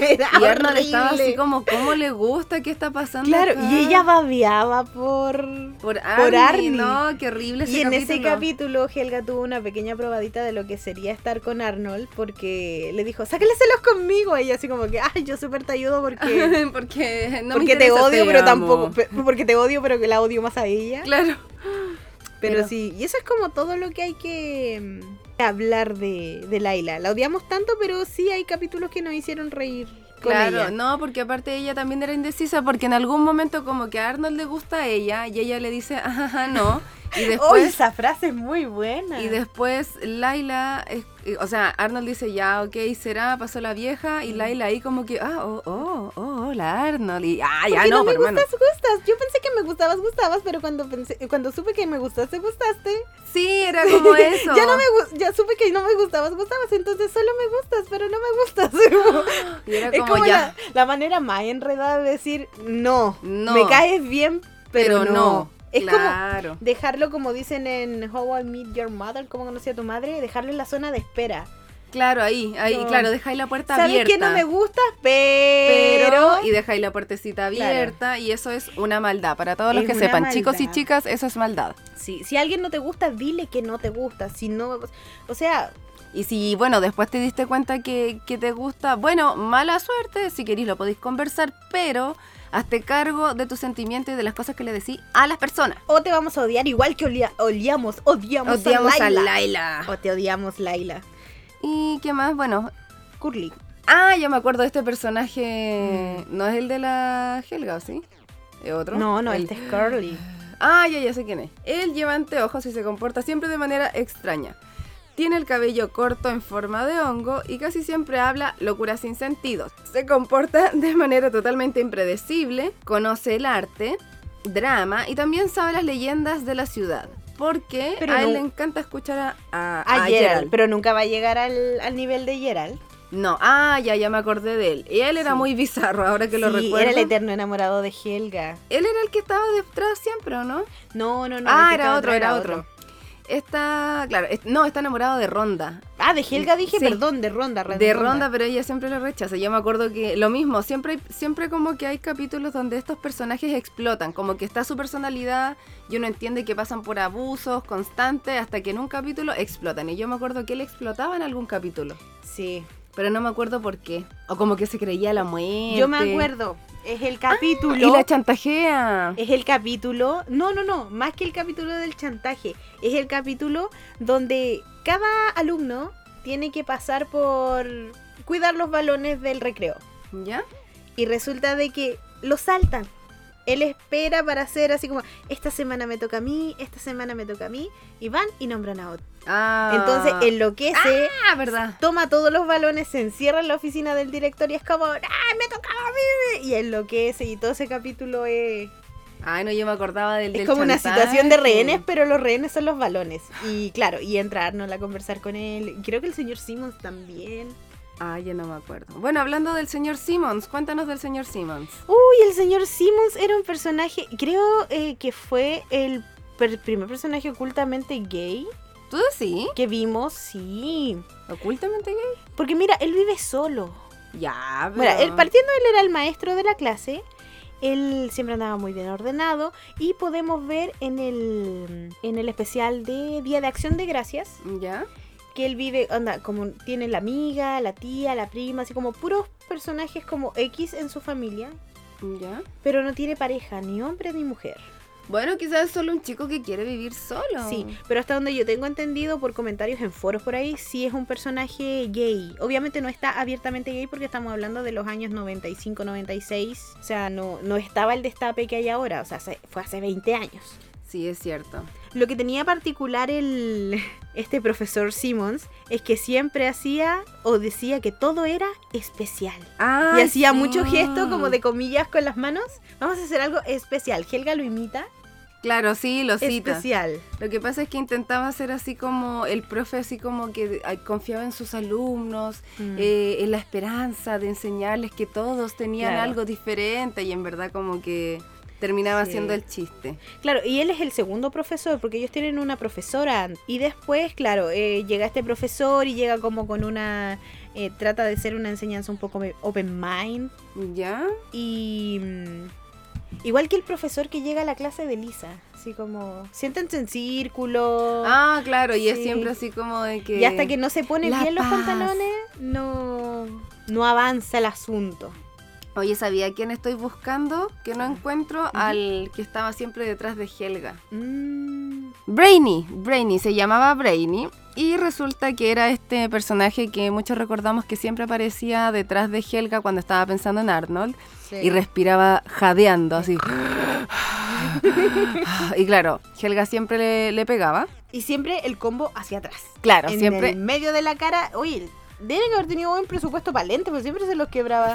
Era Y Arnold estaba así como, ¿cómo le gusta? ¿Qué está pasando Claro, acá? y ella babeaba por... Por Arnie, Arnie. no, qué horrible ese Y en capítulo. ese capítulo Helga tuvo una pequeña probadita de lo que sería estar con Arnold porque le dijo, sáqueleselos conmigo. Y ella así como que, ay, yo súper te ayudo porque... porque no me porque te interesa, odio, pero amo. tampoco... Porque te odio, pero que la odio más a ella. Claro. Pero, Pero- sí, y eso es como todo lo que hay que mm, hablar de, de Laila. La odiamos tanto, pero sí hay capítulos que nos hicieron reír con Claro, ella. no, porque aparte ella también era indecisa porque en algún momento como que a Arnold le gusta a ella y ella le dice, ajá, no. Y después, esa frase es muy buena. y después Laila, es- eh, o sea, Arnold dice, ya, ok, será, pasó la vieja y Laila ahí como que, ah, oh, oh, oh, hola Arnold. Y, ah, ya no, no me pero hermano. gustas, gustas. Yo pensé que me gustabas, gustabas, pero cuando pensé, cuando supe que me gustaste, gustaste. Sí, era como eso. Ya no me ya supe que no me gustabas, gustabas, entonces solo me gustas, pero no me gustas. Y era es como, como ya, la, la manera más enredada de decir no, No. me caes bien, pero, pero no. no. Es como claro. dejarlo como dicen en How I Meet Your Mother, cómo conocí a tu madre, dejarlo en la zona de espera. Claro, ahí, ahí, No. claro, dejáis la puerta Sabes abierta. que no me gustas, pero, pero y dejáis la puertecita Claro. abierta y eso es una maldad para todos los que sepan chicos y chicas eso es maldad Sí, si alguien no te gusta, dile que no te gusta. Si no, o sea, y si bueno después te diste cuenta que, que te gusta bueno mala suerte si queréis lo podéis conversar pero hazte cargo de tus sentimientos y de las cosas que le decís a las personas o te vamos a odiar igual que olia- odiamos, odiamos, odiamos a a Laila. O te odiamos, Laila. y qué más bueno Curly. ah ya me acuerdo de este personaje no es el de la Helga ¿o sí ¿Es otro No, no, El- este es Curly. Ah, ya, ya sé quién es. Él lleva anteojos y se comporta siempre de manera extraña. Tiene el cabello corto en forma de hongo y casi siempre habla locuras sin sentido. Se comporta de manera totalmente impredecible, conoce el arte, drama y también sabe las leyendas de la ciudad. Porque Pero a él no- le encanta escuchar a, a- A, a Gerald, Gerald. pero nunca va a llegar al, al nivel de Gerald. No, ah, ya, ya me acordé de él. Y él era Sí. muy bizarro, ahora que lo recuerdo. era el eterno enamorado de Helga. Él era el que estaba detrás siempre, ¿o no? No, no, no. ah, era otro, era otro. Está, claro, es- no, está enamorado de Ronda. Ah, de Helga dije, Sí. perdón, de Ronda. De Ronda, pero ella siempre lo rechaza. Yo me acuerdo que lo mismo, siempre, siempre como que hay capítulos donde estos personajes explotan, como que está su personalidad y uno entiende que pasan por abusos constantes hasta que en un capítulo explotan. Y yo me acuerdo que él explotaba en algún capítulo, Sí. pero no me acuerdo por qué. O como que se creía la muerte. Yo me acuerdo. Es el capítulo. Y la chantajea. Es el capítulo, no, no, no, más que el capítulo del chantaje, es el capítulo donde cada alumno tiene que pasar por cuidar los balones del recreo. ¿Ya? Y resulta de que lo saltan. Él espera para hacer así como, esta semana me toca a mí, esta semana me toca a mí, y van y nombran a otro. Ah. Entonces enloquece, Ah, verdad. toma todos los balones, se encierra en la oficina del director y es como, ¡ah, me tocaba a mí! Y enloquece y todo ese capítulo es... Ay, no, yo me acordaba del Es del como una situación de rehenes, pero los rehenes son los balones. Y claro, y entra Arnold a conversar con él. Creo que el señor Simmons también. Ah, ya no me acuerdo. Bueno, hablando del señor Simmons, cuéntanos del señor Simmons. Uy, el señor Simmons era un personaje, creo eh, que fue el per- primer personaje ocultamente gay ¿Tú decís? que vimos, sí. ¿Ocultamente gay? Porque mira, él vive solo. Ya, pero... Bueno, él, partiendo él era el maestro de la clase. Él siempre andaba muy bien ordenado y podemos ver en el, en el especial de Día de Acción de Gracias ¿Ya? Que él vive, anda, como tiene la amiga, la tía, la prima, así como puros personajes como X en su familia, ¿Ya? pero no tiene pareja, ni hombre ni mujer. Bueno, quizás es solo un chico que quiere vivir solo. Sí, pero hasta donde yo tengo entendido por comentarios en foros por ahí, sí es un personaje gay. Obviamente no está abiertamente gay porque estamos hablando de los años 95, 96. O sea, no, no estaba el destape que hay ahora, o sea, se- fue hace 20 años. Sí, es cierto. Lo que tenía particular el este profesor Simmons es que siempre hacía o decía que todo era especial. Ah, y hacía sí. mucho gesto como de comillas con las manos. Vamos a hacer algo especial. Helga lo imita. Claro, sí, lo cita. Especial. Lo que pasa es que intentaba ser así como el profe, así como que confiaba en sus alumnos, Mm. eh, en la esperanza de enseñarles que todos tenían Claro. algo diferente y en verdad como que terminaba Sí. siendo el chiste. Claro, y él es el segundo profesor, porque ellos tienen una profesora. Y después, claro, eh, llega este profesor y llega como con una... eh, trata de ser una enseñanza un poco open mind. ¿Ya? Y... mm, igual que el profesor que llega a la clase de Lisa. Así como... Siéntense en círculo. Ah, claro, y es siempre así como de que... y hasta que no se ponen bien los pantalones, no... No avanza el asunto. Oye, ¿sabía quién estoy buscando? Que no encuentro al que estaba siempre detrás de Helga. Mm, Brainy, Brainy, se llamaba Brainy. Y resulta que era este personaje que muchos recordamos que siempre aparecía detrás de Helga cuando estaba pensando en Arnold y respiraba jadeando así. y claro, Helga siempre le, le pegaba. Y siempre el combo hacia atrás. Claro, en siempre. el medio de la cara. Oye, debe haber tenido buen presupuesto para lentes, porque siempre se los quebraba.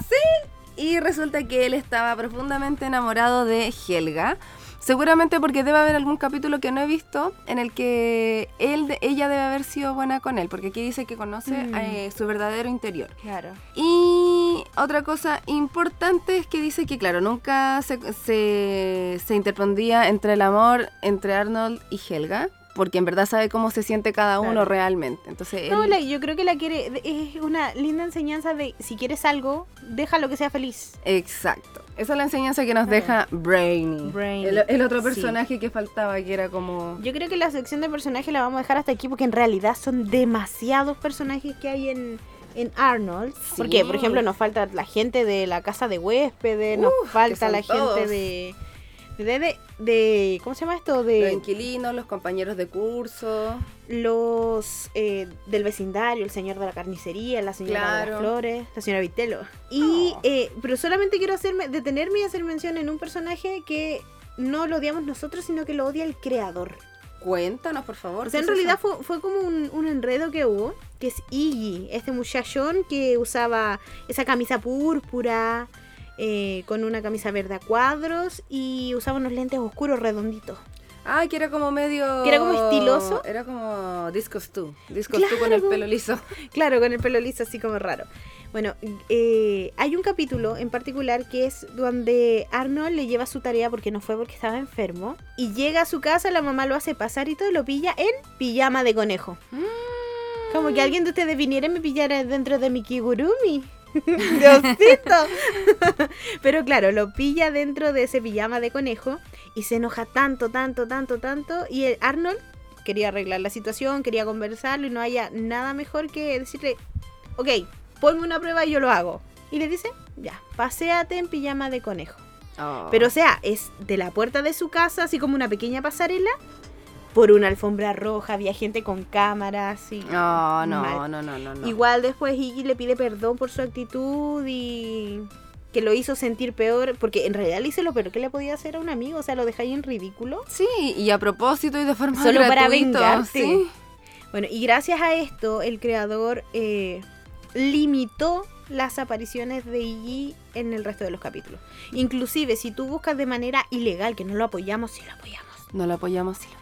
Y resulta que él estaba profundamente enamorado de Helga. Seguramente porque debe haber algún capítulo que no he visto en el que él, ella debe haber sido buena con él, porque aquí dice que conoce Mm. eh, su verdadero interior. Claro. Y otra cosa importante es que dice que, claro, nunca se, se, se interpondía entre el amor entre Arnold y Helga, porque en verdad sabe cómo se siente cada uno Claro. realmente. Entonces, No, él- la- yo creo que la quiere. Es una linda enseñanza de si quieres algo, déjalo que sea feliz. Exacto. Esa es la enseñanza que nos Claro. deja Brainy. Brainy, El, el otro sí. personaje que faltaba, que era como... Yo creo que la sección de personajes la vamos a dejar hasta aquí porque en realidad son demasiados personajes que hay en, en Arnold. Porque, por ejemplo, nos falta la gente de la casa de huéspedes, nos Uf, falta la todos. gente de, de, de, de- ¿Cómo se llama esto? Los De inquilinos, los compañeros de curso. los eh, del vecindario, el señor de la carnicería, la señora de las flores, la señora Vitelo. Y, Oh. eh, pero solamente quiero hacerme, detenerme y hacer mención en un personaje que no lo odiamos nosotros, sino que lo odia el creador. Cuéntanos, por favor. O sea, ¿qué en realidad fue, fue como un, un enredo que hubo, que es Iggy, este muchachón que usaba esa camisa púrpura, eh, con una camisa verde a cuadros y usaba unos lentes oscuros redonditos. Ah, que era como medio... Que era como estiloso. Era como Discos 2. Discos 2 con el Claro. pelo liso. Claro, con el pelo liso así como raro. Bueno, eh, hay un capítulo en particular que es donde Arnold le lleva su tarea porque no fue porque estaba enfermo. Y llega a su casa, la mamá lo hace pasar y todo y lo pilla en pijama de conejo. Como que alguien de ustedes viniera y me pillara dentro de mi kigurumi. Diosito. Pero claro, lo pilla dentro de ese pijama de conejo y se enoja tanto, tanto, tanto, tanto. Y el Arnold quería arreglar la situación, quería conversarlo y no haya nada mejor que decirle, ok, ponme una prueba y yo lo hago. Y le dice, ya, paséate en pijama de conejo. Oh. Pero o sea, es de la puerta de su casa, así como una pequeña pasarela, por una alfombra roja, había gente con cámaras y... No, no, no, no, no. Igual después Iggy le pide perdón por su actitud y que lo hizo sentir peor, porque en realidad le hizo lo peor que le podía hacer a un amigo, o sea, lo dejáis en ridículo. Sí, y a propósito y de forma Solo para vengarte. sí. Bueno, y gracias a esto el creador eh, limitó las apariciones de Iggy en el resto de los capítulos. Inclusive si tú buscas de manera ilegal, que no lo apoyamos, sí lo apoyamos. No lo apoyamos, sí lo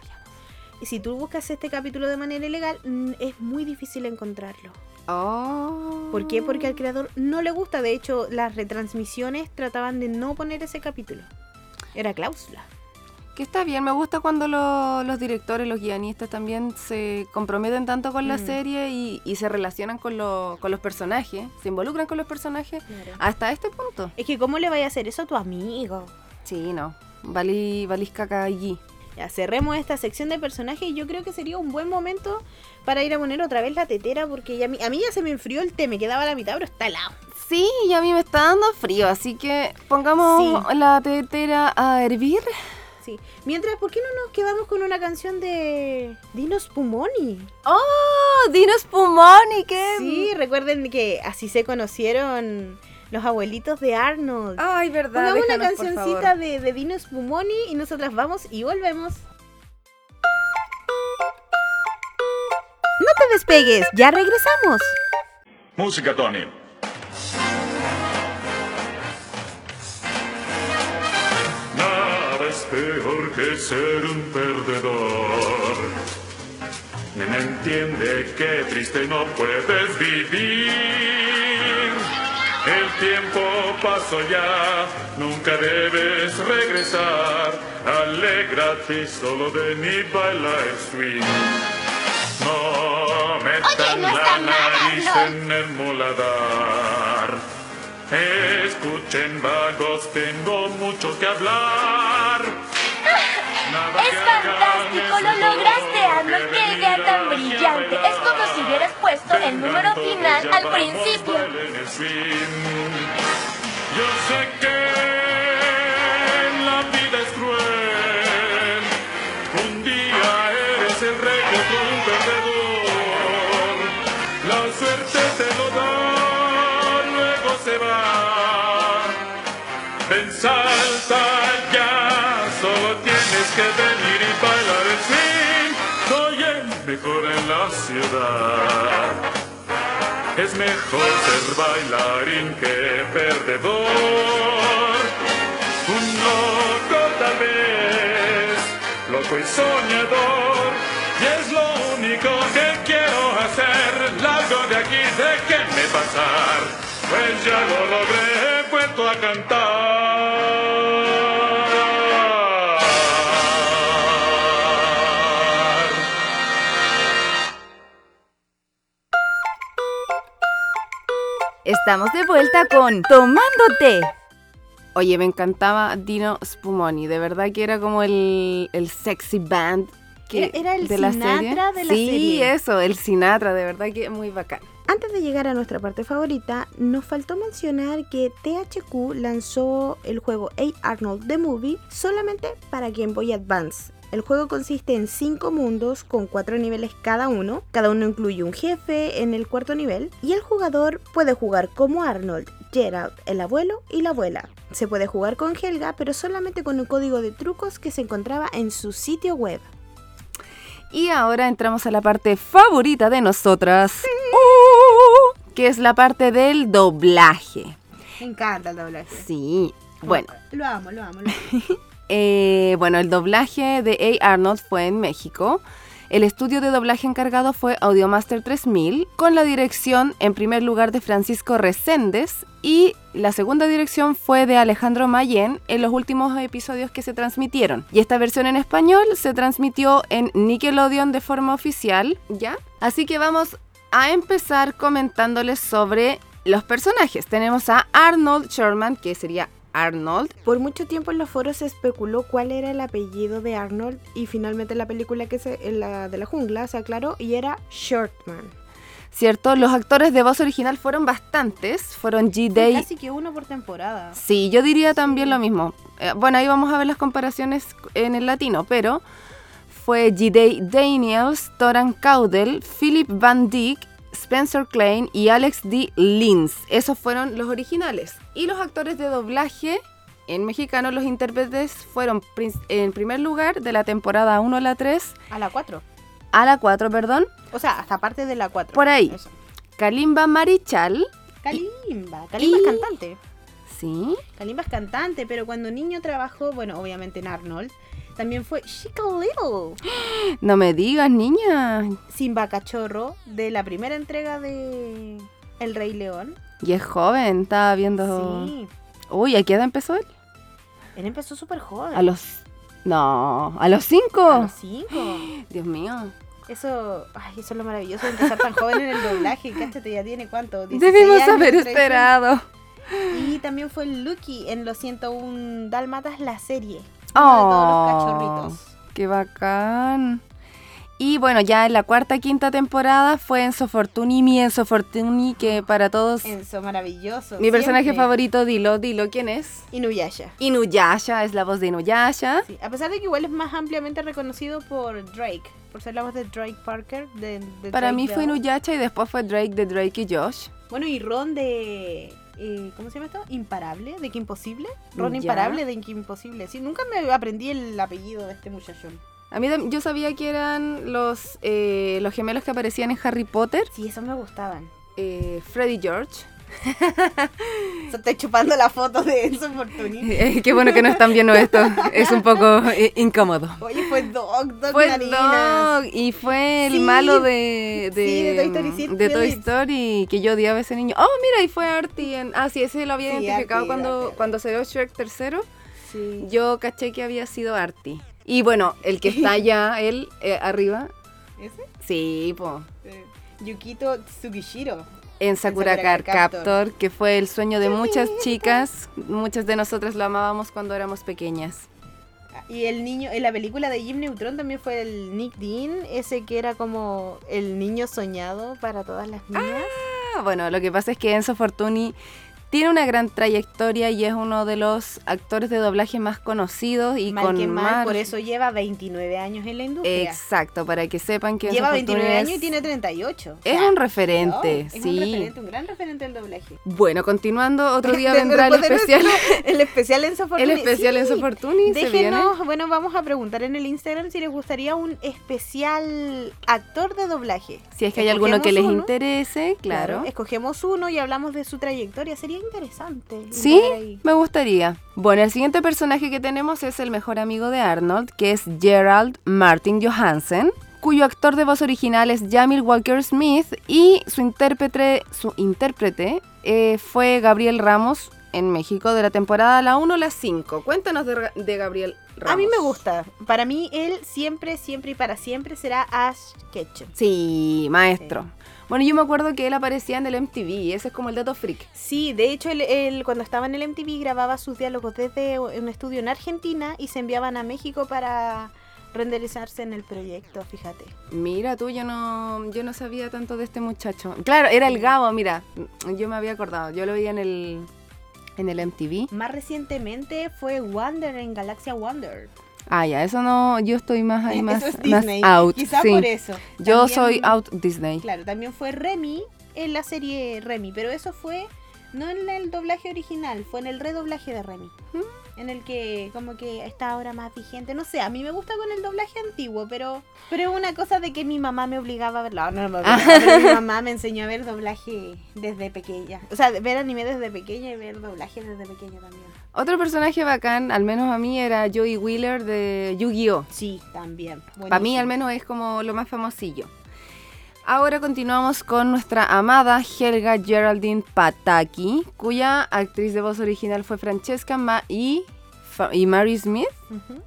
si tú buscas este capítulo de manera ilegal, mm, es muy difícil encontrarlo. Oh. ¿Por qué? Porque al creador no le gusta. De hecho, las retransmisiones trataban de no poner ese capítulo. Era cláusula. Que está bien, me gusta cuando lo- los directores, los guionistas también se comprometen tanto con la Mm. serie y, y se relacionan con, lo- con los personajes, se involucran con los personajes hasta este punto. Es que, ¿cómo le vaya a hacer eso a tu amigo? Sí, no. Valí, valís caca allí. Ya cerremos esta sección de personajes y yo creo que sería un buen momento para ir a poner otra vez la tetera porque ya a, mí, ya se me enfrió el té, me quedaba la mitad, pero está helado. Sí, y a mí me está dando frío, así que pongamos Sí. la tetera a hervir. Sí. Mientras, ¿por qué no nos quedamos con una canción de Dinos Pumoni? ¡Oh! ¡Dinos Pumoni! ¡Qué! Sí, recuerden que así se conocieron los abuelitos de Arnold. Ay, verdad. Pongamos una cancioncita de, de Dinos Pumoni y nosotras vamos y volvemos. No te despegues, ya regresamos. Música, Tony. Nada es peor que ser un perdedor. Nena entiende que triste no puedes vivir. El tiempo pasó ya, nunca debes regresar. Alégrate solo de mi baila el swing. No metan Oye, no la nada, nariz no. en el muladar. Escuchen vagos, tengo mucho que hablar. Es fantástico, lo lograste, Arnold. Qué idea tan brillante. Es como si hubieras puesto el número final al principio. Es mejor ser bailarín que perdedor. Un loco tal vez, loco y soñador. Y es lo único que quiero hacer. Largo de aquí, déjenme pasar. Pues ya lo logré, he vuelto a cantar. Estamos de vuelta con Tomándote. Oye, me encantaba Dino Spumoni, de verdad que era como el, el sexy band que, Era- era el de la Sinatra serie. de la sí, serie. eso, el Sinatra, de verdad que muy bacán. Antes de llegar a nuestra parte favorita, nos faltó mencionar que THQ lanzó el juego A. Arnold The Movie solamente para Game Boy Advance. El juego consiste en 5 mundos con 4 niveles cada uno. Cada uno incluye un jefe en el cuarto nivel. Y el jugador puede jugar como Arnold, Gerald, el abuelo y la abuela. Se puede jugar con Helga, pero solamente con un código de trucos que se encontraba en su sitio web. Y ahora entramos a la parte favorita de nosotras, uh, que es la parte del doblaje. Me encanta el doblaje. Sí, bueno. Lo amo, lo amo, lo amo. Eh, bueno, el doblaje de A. Arnold fue en México. El estudio de doblaje encargado fue Audiomaster 3000, con la dirección en primer lugar de Francisco Reséndez y la segunda dirección fue de Alejandro Mayen en los últimos episodios que se transmitieron. Y esta versión en español se transmitió en Nickelodeon de forma oficial, ¿ya? Así que vamos a empezar comentándoles sobre los personajes. Tenemos a Arnold Sherman, que sería Arnold, Por mucho tiempo en los foros se especuló cuál era el apellido de Arnold y finalmente en la película que se, en la de la jungla se aclaró y era Shortman. ¿cierto? Los actores de voz original fueron bastantes, fueron G. Fue Day. Casi que uno por temporada. Sí, yo diría también lo mismo. Eh, bueno, ahí vamos a ver las comparaciones en el latino, pero fue G. Day Daniels, Toran Caudel, Philip Van Dyck, Spencer Klein y Alex D. Lins. Esos fueron los originales. Y los actores de doblaje en mexicano, los intérpretes fueron en primer lugar de la temporada 1 a la 3, A la 4. a la 4, perdón, O sea, hasta parte de la 4. Por ahí. Eso. Kalimba Marichal. Kalimba. Kalimba es cantante. Sí. Kalimba es cantante, pero cuando niño trabajó, bueno, obviamente en Arnold, también fue Chica Little. No me digas, niña. Simba Cachorro de la primera entrega de El Rey León. Y es joven, estaba viendo. Sí. Uy, ¿a qué edad empezó él? Él empezó súper joven. A los. No, a los cinco. A los cinco. Dios mío. Eso, ay, eso es lo maravilloso de empezar tan joven en el doblaje. Cáchate, ya tiene cuánto. 16 Debimos años, haber 13. esperado. Y también fue Lucky en los 101 Dálmatas, la serie. Uno de todos los Oh, cachorritos. qué bacán. Y bueno, ya en la cuarta, quinta temporada fue Enzo Fortuni, mi Enzo Fortuni, que para todos. Enzo, maravilloso. Mi personaje favorito, dilo, dilo, ¿quién es? Inuyasha. Inuyasha, es la voz de Inuyasha. Sí, a pesar de que igual es más ampliamente reconocido por Drake, por ser la voz de Drake Parker. De, de Para Drake mí fue. Inuyasha y después fue Drake de Drake y Josh. Bueno, y Ron de. Eh, ¿Cómo se llama esto? Imparable, de que imposible. Ron Ya. Imparable de que imposible. Sí, nunca me aprendí el apellido de este muchachón. A mí yo sabía que eran los, eh, los gemelos que aparecían en Harry Potter, Sí, esos me gustaban. eh, Freddy George. O sea, estoy chupando la foto de Enzo Fortuny. Eh, qué bueno que no están viendo esto, es un poco eh, incómodo. Oye, fue Doc, Doc Fue. Dog y fue el Sí. malo de, de, Sí, de Toy Story, Sid de Toy. Story, que yo odiaba a ese niño. Oh, mira, y fue Artie. En, ah, sí, ese lo había Sí, identificado Artie, cuando, Artie. cuando salió Shrek tercero. Sí. Yo caché que había sido Artie. Y bueno, el que está allá, él, eh, arriba, ¿Ese? sí, po. Eh, Yukito Tsugishiro. En Sakura Captor, Captor. que fue el sueño de muchas chicas. Muchas de nosotras lo amábamos cuando éramos pequeñas. Y el niño, en la película de Jim Neutron también fue el Nick Dean, ese que era como el niño soñado para todas las niñas. Ah, bueno, lo que pasa es que Enzo Fortuni tiene una gran trayectoria y es uno de los actores de doblaje más conocidos y mal con que mal, más- por eso lleva 29 años en la industria. Exacto, para que sepan que lleva Enzo 29 Fortuna años y tiene 38. O es sea, un referente, no, es sí. un referente, un gran referente del doblaje. Bueno, continuando, otro día vendrá el especial. el especial Enzo Fortuni. El especial Sí. Enzo Fortuni se viene. Déjenos, bueno, vamos a preguntar en el Instagram si les gustaría un especial actor de doblaje. Si es que hay alguno que les uno, interese, claro. Escogemos uno y hablamos de su trayectoria. Sería interesante. Sí, ahí. me gustaría. Bueno, el siguiente personaje que tenemos es el mejor amigo de Arnold, que es Gerald Martin Johansen, cuyo actor de voz original es Jamil Walker Smith y su intérprete, su intérprete eh, fue Gabriel Ramos en México de la temporada la 1 a la 5. Cuéntanos de Gabriel Ramos. A mí me gusta. Para mí, él siempre, siempre y para siempre será Ash Ketchum. Sí, maestro. Bueno, yo me acuerdo que él aparecía en el MTV, ese es como el dato freak. Sí, de hecho, él, él cuando estaba en el MTV grababa sus diálogos desde un estudio en Argentina y se enviaban a México para renderizarse en el proyecto, fíjate. Mira tú, yo no, yo no sabía tanto de este muchacho. Claro, era el Gabo, mira, yo me había acordado, yo lo vi en el, en el MTV. Más recientemente fue Wonder en Galaxia Wonder. Ah, ya, eso no, yo estoy más ahí, más, Eso es más out. Quizá sí. por eso. Yo También- soy out Disney. Claro, también fue Remy en la serie Remy, pero eso fue no en el doblaje original, fue en el redoblaje de Remy. ¿Mm? En el que como que está ahora más vigente. No sé, a mí me gusta con el doblaje antiguo, pero pero es una cosa de que mi mamá me obligaba a verlo. No, no me obligaba, pero mi mamá me enseñó a ver doblaje desde pequeña. O sea, ver anime desde pequeña y ver doblaje desde pequeña también. Otro personaje bacán, al menos a mí, era Joey Wheeler de Yu-Gi-Oh! Sí, también. Para mí al menos es como lo más famosillo. Ahora continuamos con nuestra amada Helga Geraldine Pataki, cuya actriz de voz original fue Francesca Ma y, Fa- y Mary Smith.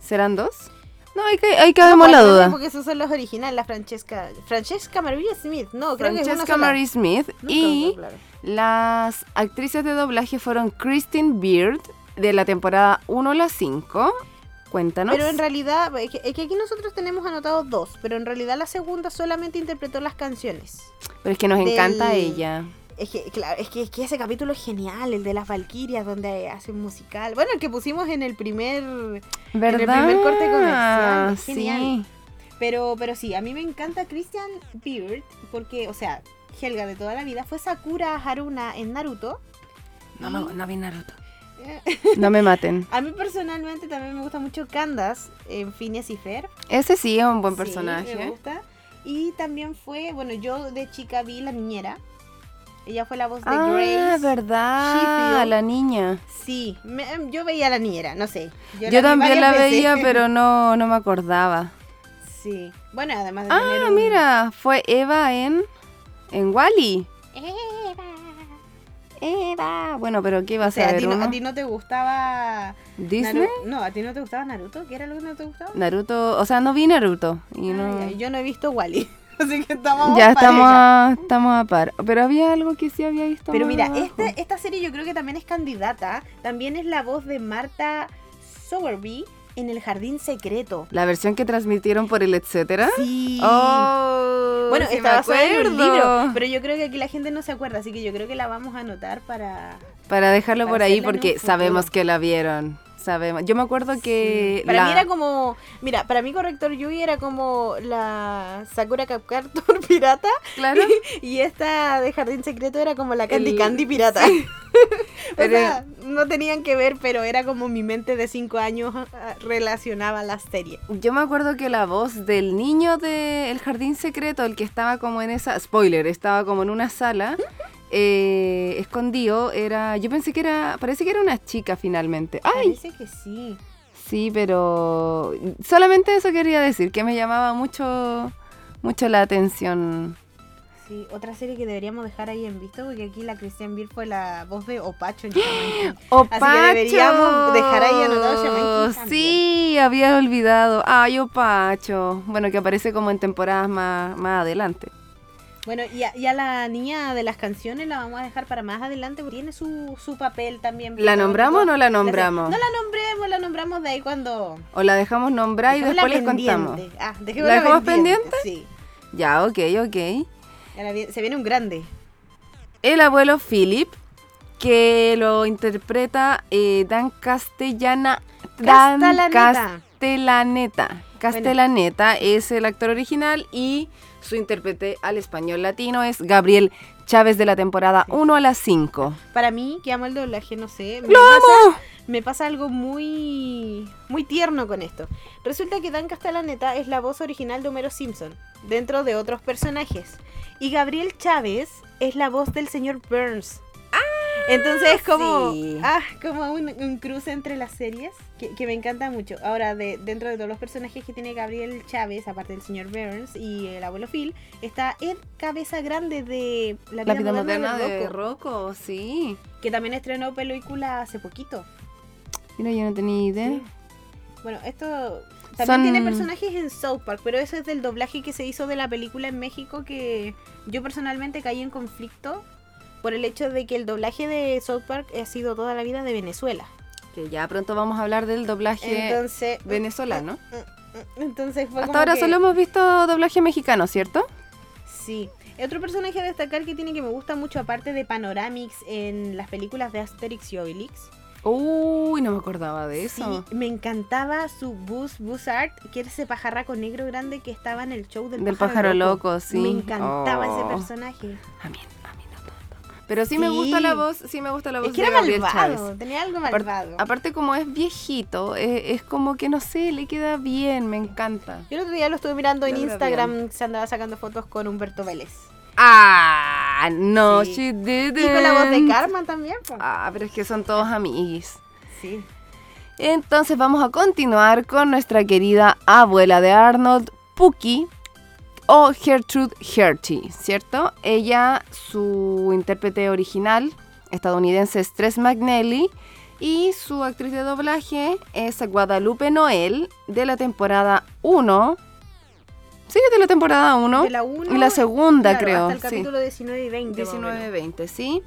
¿Serán dos? No, hay que, hay que No, la pues, no, duda. Porque esos son los originales, la Francesca. Francesca Maria Smith. No, creo que es una Francesca sola. Mary Smith y claro. las actrices de doblaje fueron Kristen Beard de la temporada 1 a la 5. Cuéntanos. Pero en realidad, es que, es que aquí nosotros tenemos anotados dos, pero en realidad la segunda solamente interpretó las canciones. Pero es que nos del- encanta ella. Es que, claro, es que, es que ese capítulo es genial, el de las Valquirias, donde hacen musical. Bueno, el que pusimos en el primer. ¿Verdad? el primer corte comercial, es genial. Sí. Pero, pero sí, a mí me encanta Christian Beard, porque, o sea, Helga de toda la vida fue Sakura Haruna en Naruto. No, me- no vi Naruto. No me maten. A mí personalmente también me gusta mucho Candace en Phineas y Fer. Ese sí es un buen Sí, personaje. me gusta. Y también fue, bueno, yo de chica vi La Niñera. Ella fue la voz de ah, Grace. verdad. Sheffield. La niña. Sí, me- yo veía a La Niñera, no sé. Yo, vi también la veces. veía, pero no, no me acordaba. Sí. Bueno, además de tener Ah, un- mira, fue Eva en, en Wally. Eva. Eva. Bueno, pero ¿qué iba a O sea, a ti, no, uno? a ti no te gustaba... ¿Disney? Naru- No, a ti no te gustaba Naruto. ¿Qué era lo que no te gustaba? Naruto, o sea, no vi Naruto. Y no... Yo no he visto Wally. Así que estamos Ya estamos a, estamos a par. Pero había algo que sí había visto. Pero mira, este, esta serie yo creo que también es candidata. También es la voz de Marta Sowerby en El Jardín Secreto. La versión que transmitieron por el etcétera. Sí. Oh, bueno, sí basada en un libro, pero yo creo que aquí la gente no se acuerda, así que yo creo que la vamos a anotar para... Para dejarlo Para por ahí porque sabemos que la vieron. Sabemos. Yo me acuerdo que Para la- mí era como... Mira, para mí Corrector Yui era como la Sakura Capcartor pirata Claro. y esta de Jardín Secreto era como la Candy El- Candy pirata. O sea, no tenían que ver, pero era como mi mente de 5 años ah, relacionaba la serie. Yo me acuerdo que la voz del niño de El Jardín Secreto, el que estaba como en esa, spoiler, estaba como en una sala, eh, escondido, era, yo pensé que era, parece que era una chica finalmente. ¡Ay! Parece que sí. Sí, pero solamente eso quería decir, que me llamaba mucho, mucho la atención. Sí, otra serie que deberíamos dejar ahí en visto, porque aquí la Christian Beer fue la voz de Opacho en. ¡Opacho! Así que deberíamos dejar ahí anotado Shaman. Sí, había olvidado. Ay, Opacho. Bueno, que aparece como en temporadas más, más adelante. Bueno, y a, y a la niña de las canciones la vamos a dejar para más adelante, porque tiene su, su papel también. ¿La nombramos o no la nombramos? No la nombremos, la nombramos de ahí cuando... O la dejamos nombrar y después les contamos. pendiente. Ah, ¿La dejamos pendiente? Sí. Ya, ok, ok. Se viene un grande. El abuelo Philip, que lo interpreta eh, Dan Castellana. Dan Castellaneta. Castellaneta. Castellaneta es el actor original y su intérprete al español latino es Gabriel Chávez de la temporada 1 a la 5. Para mí, que amo el doblaje, no sé. Me ¡Lo pasa, amo! me pasa algo muy, muy tierno con esto. Resulta que Dan Castellaneta es la voz original de Homero Simpson, dentro de otros personajes. Y Gabriel Chávez es la voz del señor Burns. Entonces es como, sí. ah, como un, un cruce entre las series que, que me encanta mucho. Ahora, de, dentro de todos los personajes que tiene Gabriel Chávez, aparte del señor Burns y el abuelo Phil, está Ed Cabeza Grande de La La vida, vida moderna de Rocco, Rocco, sí. que también estrenó película hace poquito. Mira, yo no tenía idea. Sí. Bueno, esto también Son- tiene personajes en South Park, pero eso es del doblaje que se hizo de la película en México que yo personalmente caí en conflicto por el hecho de que el doblaje de South Park ha sido toda la vida de Venezuela. Que ya pronto vamos a hablar del doblaje Entonces, venezolano. entonces fue Hasta como ahora que- solo hemos visto doblaje mexicano, ¿cierto? Sí. Otro personaje a destacar que tiene que me gusta mucho, aparte de Panoramix en las películas de Asterix y Obelix. Uy, no me acordaba de eso. Sí, me encantaba su Buzz Buzzard, que era ese pajarraco negro grande que estaba en el show del, Del pájaro loco, sí. Me encantaba Oh. ese personaje. A Pero sí, me gusta la voz, sí me gusta la voz Es que de era Gabriel malvado, Chávez. tenía algo malvado. aparte como es viejito, es, es como que no sé, le queda bien, me encanta. Yo el otro día lo estuve mirando en Instagram, se andaba sacando fotos con Humberto Vélez. Ah, no, Sí. she didn't. Y con la voz de Karma también. po. Ah, pero es que son todos amiguis. Sí. Entonces vamos a continuar con nuestra querida abuela de Arnold, Pookie, o Gertrude Hertie, ¿cierto? Ella, su intérprete original estadounidense es Tres McNally y su actriz de doblaje es Guadalupe Noel de la temporada 1. Sí, de la temporada 1. De la uno, y la segunda, claro, creo. Hasta el sí. capítulo 19 y 20. más o menos. 19-20, sí.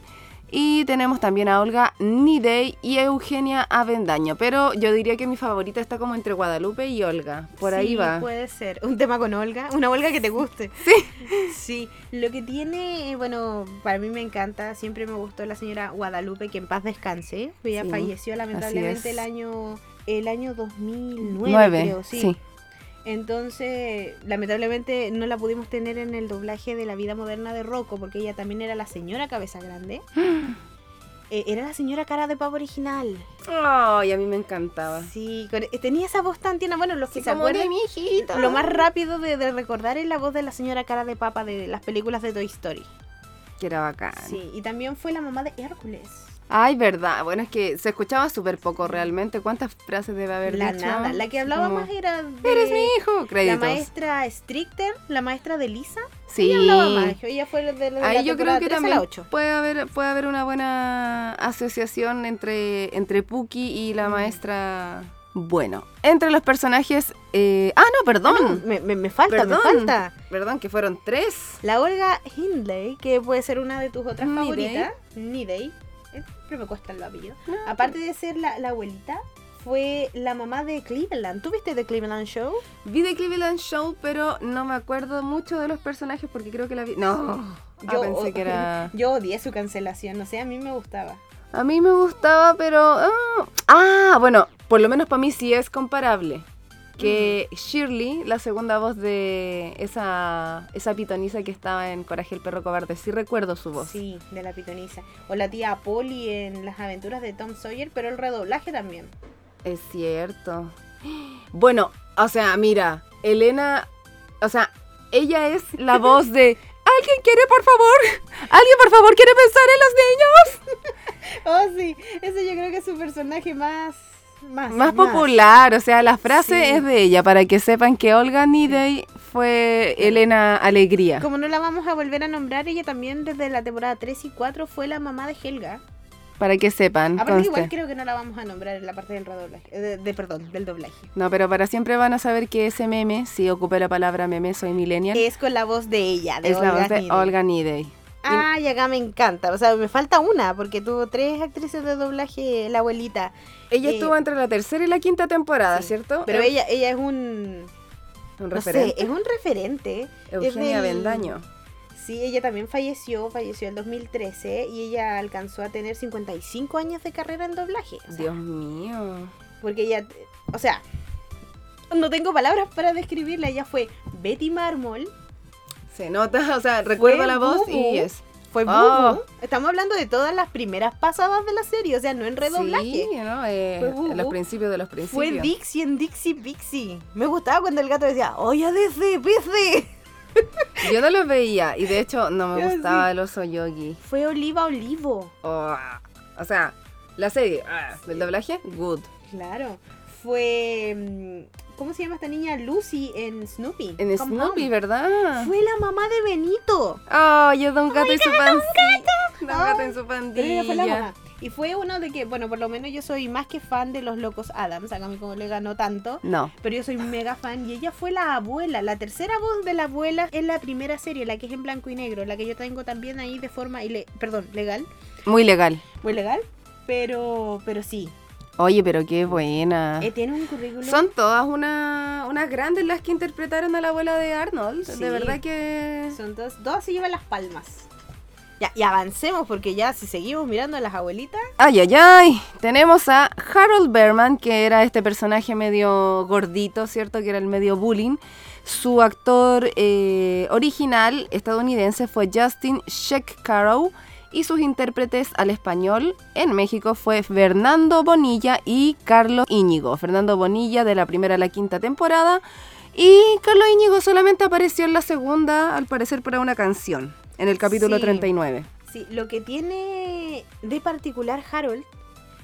Y tenemos también a Olga Nidey y Eugenia Avendaño. Pero yo diría que mi favorita está como entre Guadalupe y Olga. Por ahí va. puede ser. Un tema con Olga. Una Olga que te guste. Sí. Sí. Lo que tiene, bueno, para mí me encanta. Siempre me gustó la señora Guadalupe, que en paz descanse. Ella Sí, falleció lamentablemente el año el año 2009, Nueve, creo. Sí. sí. Entonces, lamentablemente no la pudimos tener en el doblaje de la vida moderna de Rocco, porque ella también era la señora cabeza grande. Eh, era la señora cara de pavo original. Ay, a mí me encantaba. Sí, con- eh, tenía esa voz tan tierna. Bueno, los que Sí, se acuerdan, mi hijita. lo más rápido de, de recordar es la voz de la señora cara de papa de las películas de Toy Story. Que era bacán. Sí, y también fue la mamá de Hércules. Ay, verdad. Bueno, es que se escuchaba súper poco realmente. ¿Cuántas frases debe haber La dicho? nada. La que hablaba Como, más era de Eres mi hijo. la Créditos. maestra Stricter, la maestra de Lisa. Sí. Ella hablaba más. Ella fue de, de la Ahí yo creo que 3 a la también 8. puede haber, puede haber una buena asociación entre, entre Puki y Mm. la maestra. Bueno, entre los personajes. eh, Ah, no, perdón. me, me- me falta, Perdón. me falta. Perdón, que fueron tres. La Olga Hindley, que puede ser una de tus otras Nidey. favoritas. Nidey. Siempre me cuesta el apellido. No, Aparte de ser la, la abuelita, fue la mamá de Cleveland. ¿Tú viste The Cleveland Show? Vi The Cleveland Show, pero no me acuerdo mucho de los personajes porque creo que la vi. No, yo pensé que era. Yo odié su cancelación, no sé, a mí me gustaba. A mí me gustaba, pero. ah, ah, bueno, por lo menos para mí sí es comparable. Que Shirley, la segunda voz de esa, esa pitoniza que estaba en Coraje el perro cobarde, sí recuerdo su voz. Sí, de la pitoniza. O la tía Polly en Las aventuras de Tom Sawyer, pero el redoblaje también. Es cierto. Bueno, o sea, mira, Elena, o sea, ella es la voz de ¿Alguien quiere, por favor? ¿Alguien, por favor, quiere pensar en los niños? Oh, sí, ese yo creo que es su personaje más... Más, Más popular, o sea, la frase Sí. es de ella, para que sepan que Olga Nidey fue Elena Alegría. Como no la vamos a volver a nombrar, ella también desde la temporada 3 y 4 fue la mamá de Helga. Para que sepan, Aparte igual creo que no la vamos a nombrar en la parte del redoblaje, eh, de, de- perdón, del doblaje. No, pero para siempre van a saber que ese meme, si ocupé la palabra meme, soy millennial, Es con la voz de ella, de es la voz de Nidey. Olga Nidey. Ay, acá me encanta. O sea, me falta una, porque tuvo tres actrices de doblaje, la abuelita. Ella Eh, estuvo entre la tercera y la quinta temporada, Sí, ¿cierto? Pero ella, ella es un. un No sé, referente. es un referente. Eugenia del- Bendaño. Sí, ella también falleció, falleció en 2013 y ella alcanzó a tener 55 años de carrera en doblaje. o sea, Dios mío. Porque ella, o sea, no tengo palabras para describirla. Ella fue Betty Marmol, Se nota, o sea, recuerdo Fue la voz Bubu. y es. fue Oh. Bubu. Estamos hablando de todas las primeras pasadas de la serie, o sea, no en redoblaje. Sí, ¿no? Eh, Fue los principios de los principios. Fue Dixie en Dixie Pixie. Me gustaba cuando el gato decía, oye, Dixie Pixie. Yo no los veía y de hecho no me Yo gustaba sí. el oso yogi. Fue Oliva Olivo. Oh, o sea, la serie ah, del doblaje, good. Claro. Fue. mm, ¿Cómo se llama esta niña? Lucy en Snoopy. En Snoopy. ¿verdad? Fue la mamá de Benito. Oh, yo de un gato y su pancita. Un Ay, gato en su Pero ella fue la pandilla. mamá. Y fue uno de que, bueno, por lo menos yo soy más que fan de los locos Adams. Acá mi colega no tanto. No. Pero yo soy mega fan. Y ella fue la abuela. La tercera voz de la abuela en la primera serie, la que es en blanco y negro. La que yo tengo también ahí de forma, ile- perdón, legal. Muy legal. Muy legal. Pero, pero sí. Oye, pero qué buena. Eh, tiene un currículum. Son todas una, unas grandes las que interpretaron a la abuela de Arnold. Sí. De verdad que... Son dos, dos se llevan las palmas. Ya, y avancemos porque ya si seguimos mirando a las abuelitas. Ay, ay, ay. Tenemos a Harold Berman, que era este personaje medio gordito, ¿cierto? Que era el medio bullying. Su actor eh, original estadounidense fue Justin Sheck-Carow y sus intérpretes al español en México fue Fernando Bonilla y Carlos Íñigo. Fernando Bonilla de la primera a la quinta temporada y Carlos Íñigo solamente apareció en la segunda, al parecer para una canción, en el capítulo Sí. 39. Sí, lo que tiene de particular Harold,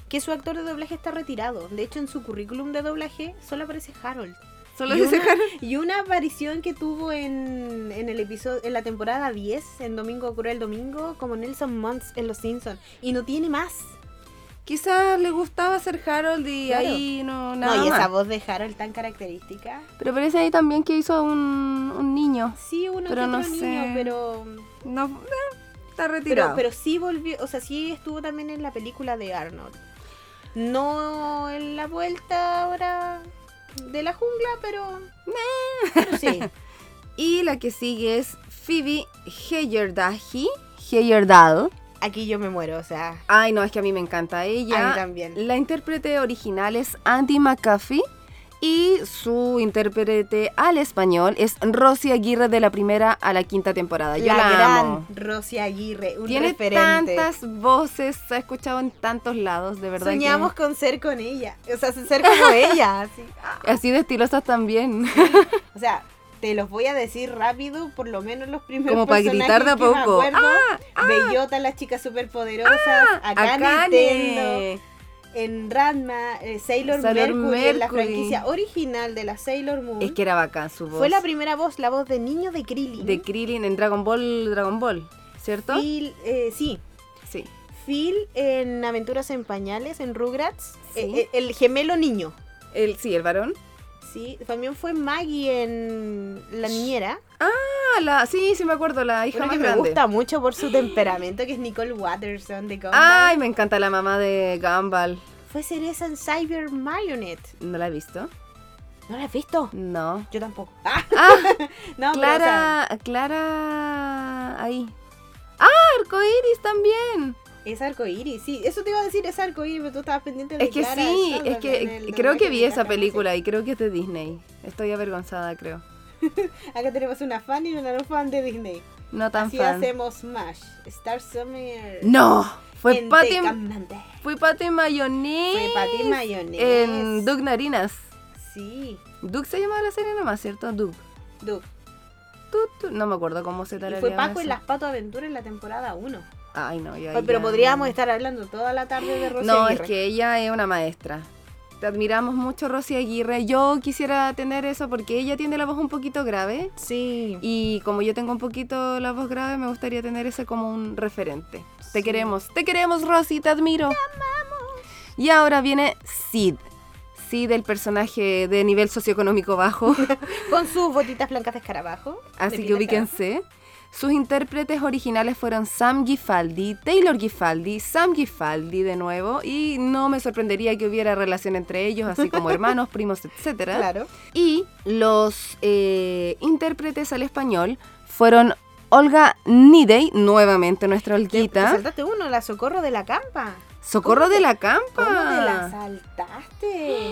que su actor de doblaje está retirado. De hecho, en su currículum de doblaje solo aparece Harold. Solo y, una, Harold. y una aparición que tuvo en, en el episodio, en la temporada 10, en Domingo Cruel Domingo, como Nelson Muntz en Los Simpsons. Y no tiene más. Quizás le gustaba ser Harold y Claro. ahí no nada no, y esa más. voz de Harold tan característica. Pero parece ahí también que hizo un, un niño. Sí, uno Pero que no niño, sé. pero, No, eh, está pero retirado. pero sí volvió, o sea, sí estuvo también en la película de Arnold. No en la vuelta ahora de la jungla, pero, pero sí. Y la que sigue es Phoebe Heyerdahl. Heyerdahl. Aquí yo me muero, o sea, Ay, no, es que a mí me encanta ella. a mí también. La intérprete original es Andy McAfee y su intérprete al español es Rosy Aguirre de la primera a la quinta temporada. Yo la, la, gran amo. Rosy Aguirre, un Tiene referente. tantas voces, se ha escuchado en tantos lados, de verdad. que- Soñamos con ser con ella, o sea, ser como ella, así. Así de estilosas también. O sea, te los voy a decir rápido, por lo menos los primeros Como para gritar de a me poco. acuerdo. Ah, Bellota, las chicas superpoderosas, acá Akane. Nintendo, en Ranma, eh, Sailor, Sailor Mercury, en la franquicia original de la Sailor Moon. Es que era bacán su voz. Fue la primera voz, la voz de niño de Krillin. de Krillin en Dragon Ball, Dragon Ball, ¿cierto? Phil, eh, sí, Sí. Phil en Aventuras en Pañales, en Rugrats, Sí. eh, eh, el gemelo niño. El, sí, el varón. Sí, también fue Maggie en La Niñera. Ah, la, sí, sí me acuerdo, la hija Una más que me gusta mucho por su temperamento, que es Nicole Watterson de Gumball. Ay, me encanta la mamá de Gumball. Fue Cereza en Cyber Marionette. ¿No la he visto? ¿No la has visto? No. Yo tampoco. Ah, Ah, no, pero, o sea, Clara, Clara, ahí. Ah, arcoiris también. Es arcoíris, sí. Eso te iba a decir, es arcoíris, pero tú estabas pendiente de Es que Clara sí, es que el creo que vi esa película y creo que es de Disney. Estoy avergonzada, creo. Acá tenemos una fan y una no fan de Disney. No tan Así fan. hacemos Smash. Star Summer. No, fue Patty, fue Patty Mayonnaise. Fue Patty Mayonnaise. En Doug Narinas. Sí. Doug se llamaba la serie nomás, ¿cierto? Doug. Duke. Tu, tu, No me acuerdo cómo se Y tarareaba fue Paco eso. en las Pato Aventuras en la temporada 1. Ay, no, ya. Pero ya podríamos no. estar hablando toda la tarde de Rosy No, es Aguirre. que ella es una maestra. Te admiramos mucho, Rosy Aguirre. Yo quisiera tener eso porque ella tiene la voz un poquito grave. Sí. Y como yo tengo un poquito la voz grave, me gustaría tener ese como un referente. Te queremos, te queremos, Rosy, te admiro. Y ahora viene Sid. Sid, el personaje de nivel socioeconómico bajo. Con sus botitas blancas de escarabajo. Así que ubíquense. Sus intérpretes originales fueron Sam Gifaldi, Taylor Gifaldi, Sam Gifaldi de nuevo, y no me sorprendería que hubiera relación entre ellos, así como hermanos, primos, etc. Claro. Y los eh, intérpretes al español fueron Olga Nidey, nuevamente nuestra Te, te Olguita. saltaste uno, la Socorro de la Campa. Socorro ¿Cómo de te- la Campa. ¿Cómo te la saltaste?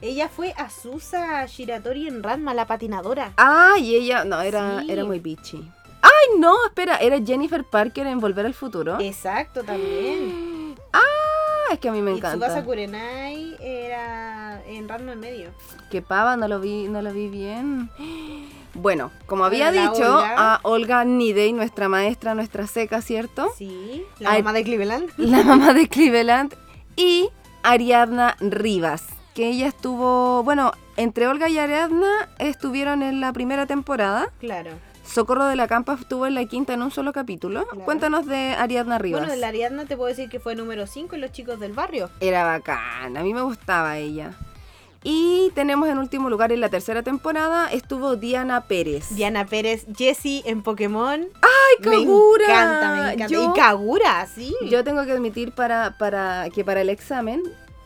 Ella fue Azusa Shiratori en Ranma, la patinadora. Ah, y ella, no, era, Sí. era muy bitchy. Ay, no, espera, era Jennifer Parker en Volver al Futuro. Exacto, también. Ah, es que a mí me Y Tsubasa encanta. Kurenai era en Ranma en medio. Que pava, no lo vi, no lo vi bien. Bueno, como había la dicho, Olga. a Olga Nidey, nuestra maestra, nuestra seca, ¿cierto? Sí, la Ay. mamá de Cleveland. La mamá de Cleveland. Y Ariadna Rivas, que ella estuvo, bueno, entre Olga y Ariadna estuvieron en la primera temporada. Claro. Socorro de la Campa estuvo en la quinta en un solo capítulo. Claro. Cuéntanos de Ariadna Rivas. Bueno, de la Ariadna te puedo decir que fue número 5 en Los Chicos del Barrio. Era bacana, a mí me gustaba ella. Y tenemos en último lugar en la tercera temporada estuvo Diana Pérez. Diana Pérez, Jessie en Pokémon. ¡Ay, Kagura! Me encanta, me encanta. Yo, Y Kagura, sí. yo tengo que admitir para, para que para el examen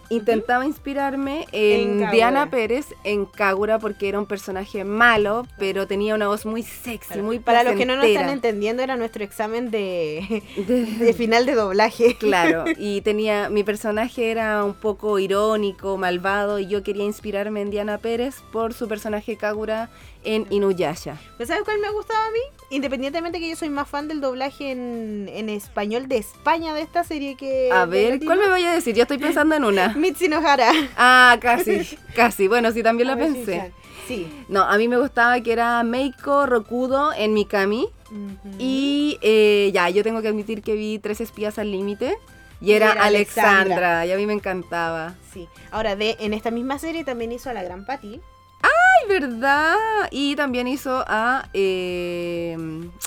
intentaba inspirarme en. Diana Pérez, en Kagura, porque era un personaje malo, pero tenía una voz muy sexy, muy Para los que no nos están entendiendo, era nuestro examen de, De- de final de doblaje. Claro, y tenía, mi personaje era un poco irónico, malvado, y yo quería inspirarme en Diana Pérez por su personaje Kagura en Inuyasha. ¿Pero ¿Sabes cuál me gustaba a mí? Independientemente que yo soy más fan del doblaje en, en español de España de esta serie que... A ver. ¿cuál me vaya a decir? Yo estoy pensando en una. Mitzi Nohara. Ah, casi, casi. Bueno, sí, también ver, pensé. Sí. No, a mí me gustaba que era Meiko Rokudo en Mikami. Y eh, ya, yo tengo que admitir que vi Tres Espías al Límite. Y era, era Alexandra, Alexandra. y a mí me encantaba. Sí. Ahora, de, en esta misma serie también hizo a la gran Patty. ¡Ay, verdad! Y también hizo a... eh,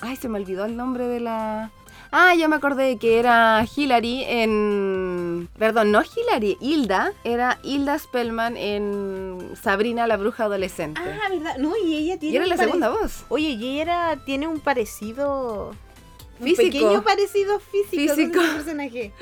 ay, se me olvidó el nombre de la... Ah, ya me acordé que era Hilary en... Perdón, no Hilary, Hilda. Era Hilda Spellman en Sabrina la Bruja Adolescente. Ah, ¿verdad? No, y ella tiene y era un la pare- segunda voz. Oye, y era- tiene un parecido... Un Físico. pequeño parecido físico, Físico. con personaje.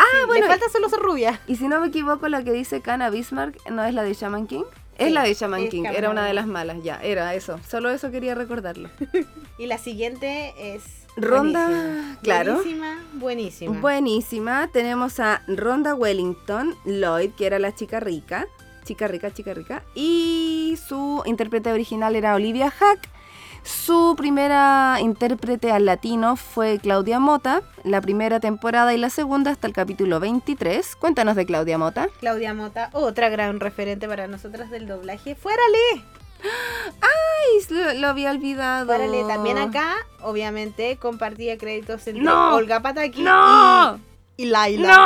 Ah, bueno. Le falta solo ser rubia. Y si no me equivoco, la que dice Kana Bismarck no es la de Shaman King. Es Sí, la de Shaman King, era una de las malas, ya, era eso. Solo eso quería recordarlo. Y la siguiente es... Ronda, buenísima. claro. Buenísima, buenísima. Buenísima. Tenemos a Ronda Wellington Lloyd, que era la chica rica. Chica rica, chica rica. Y su intérprete original era Olivia Hack. Su primera intérprete al latino fue Claudia Mota, la primera temporada y la segunda hasta el capítulo 23. Cuéntanos de Claudia Mota. Claudia Mota, otra gran referente para nosotras del doblaje. ¡Fuérale! Ay, lo, lo había olvidado. Fuérale. También acá, obviamente, compartía créditos entre ¡No! Olga Pataki ¡No! y, y Laila.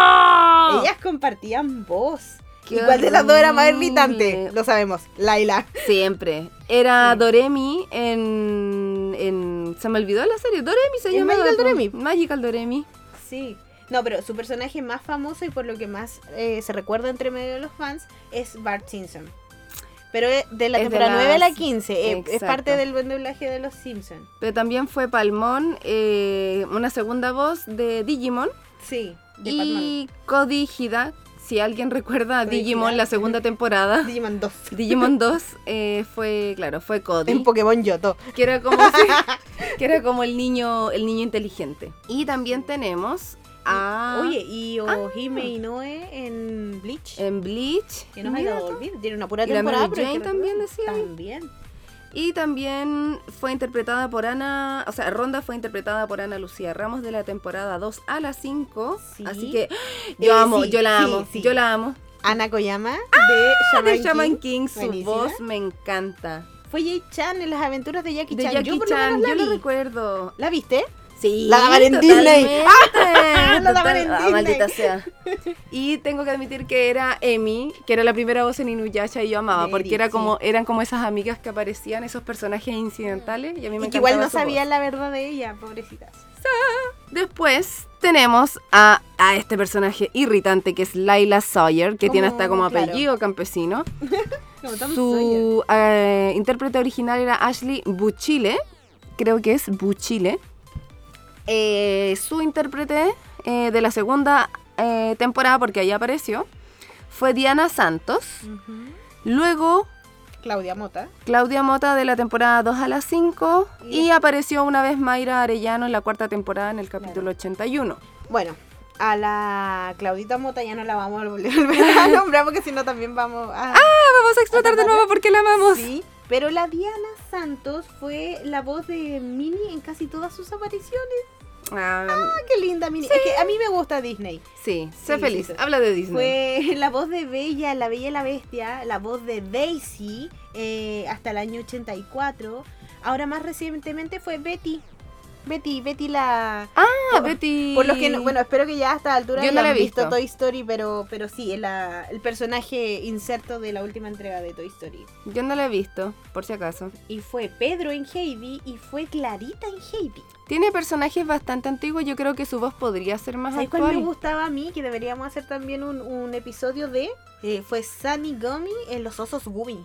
¡No! Ellas compartían voz. Qué ¿Y cuál de las dos era más irritante? Lo sabemos, Laila. Siempre. Era Sí. Doremi en, en... Se me olvidó la serie. Doremi se llama. Magical Doremi. Magical Doremi. Sí. No, pero su personaje más famoso y por lo que más eh, se recuerda entre medio de los fans es Bart Simpson. Pero de la Es de temporada 9 a la las- 15, eh, es parte del buen doblaje de los Simpsons. Pero también fue Palmón, eh, una segunda voz de Digimon. Sí, de y Cody Hida. Si alguien recuerda Digimon, la segunda temporada. Digimon 2. Digimon 2 eh, fue, claro, fue Cody. En Pokémon Yoto. que era como que era como el niño el niño inteligente y también tenemos a Oye, y Ohime Inoue en Bleach. en Bleach que nos ha ido volver. Tiene una pura Y la temporada. Mary que Jane también decía. También. Y también fue interpretada por Ana o sea Ronda fue interpretada por Ana Lucía Ramos de la temporada 2 a la 5 Sí. así que yo Eh, amo sí, yo la amo sí. yo la amo Ana Koyama de Ah, Shaman, de Shaman King. King, su Buenísima. voz me encanta Fue Jay Chan en las aventuras de Jackie de Chan. Jackie yo por lo Chan menos la yo lo recuerdo ¿La viste? Sí, La daban en Disney. La daban en Ah, maldita sea. Y tengo que admitir que era Emi, que era la primera voz en Inuyasha y yo amaba, porque era como, eran como esas amigas que aparecían, esos personajes incidentales, y a mí me Y que igual no sabía voz. la verdad de ella, pobrecitas. Después tenemos a, a este personaje irritante que es Laila Sawyer, que tiene hasta como claro. apellido campesino. Su eh, intérprete original era Ashley Buchile, creo que es Buchile. Eh, su intérprete eh, de la segunda eh, temporada, porque ahí apareció, fue Diana Santos. Luego Claudia Mota. Claudia Mota de la temporada 2 a la 5 Y y apareció una vez Mayra Arellano en la cuarta temporada en el capítulo 81. Bueno, a la Claudita Mota ya no la vamos a volver a volver a nombrar porque si no también vamos a... Ah, vamos a explotar de nuevo porque la amamos. Sí, pero la Diana Santos fue la voz de Minnie en casi todas sus apariciones. Ah, Ah, qué linda Minnie. Es que a mí me gusta Disney. sí, sé Sí, feliz. sí, sí. Habla de Disney. Fue la voz de Bella, la Bella y la Bestia, la voz de Daisy eh, hasta el año 84. Ahora más recientemente fue Betty. Betty, Betty la... Ah, Betty. Por los que no, bueno, espero que ya a esta altura Yo no la he visto. visto. Toy Story, pero, pero sí, es la- el personaje inserto de la última entrega de Toy Story. Yo no la he visto, por si acaso. Y fue Pedro en Heidi y fue Clarita en Heidi. Tiene personajes bastante antiguos, yo creo que su voz podría ser más ¿Sabes cuál me actual. gustaba a mí? Que deberíamos hacer también un, un episodio de... eh, fue Sunny Gummy en los osos Gummy.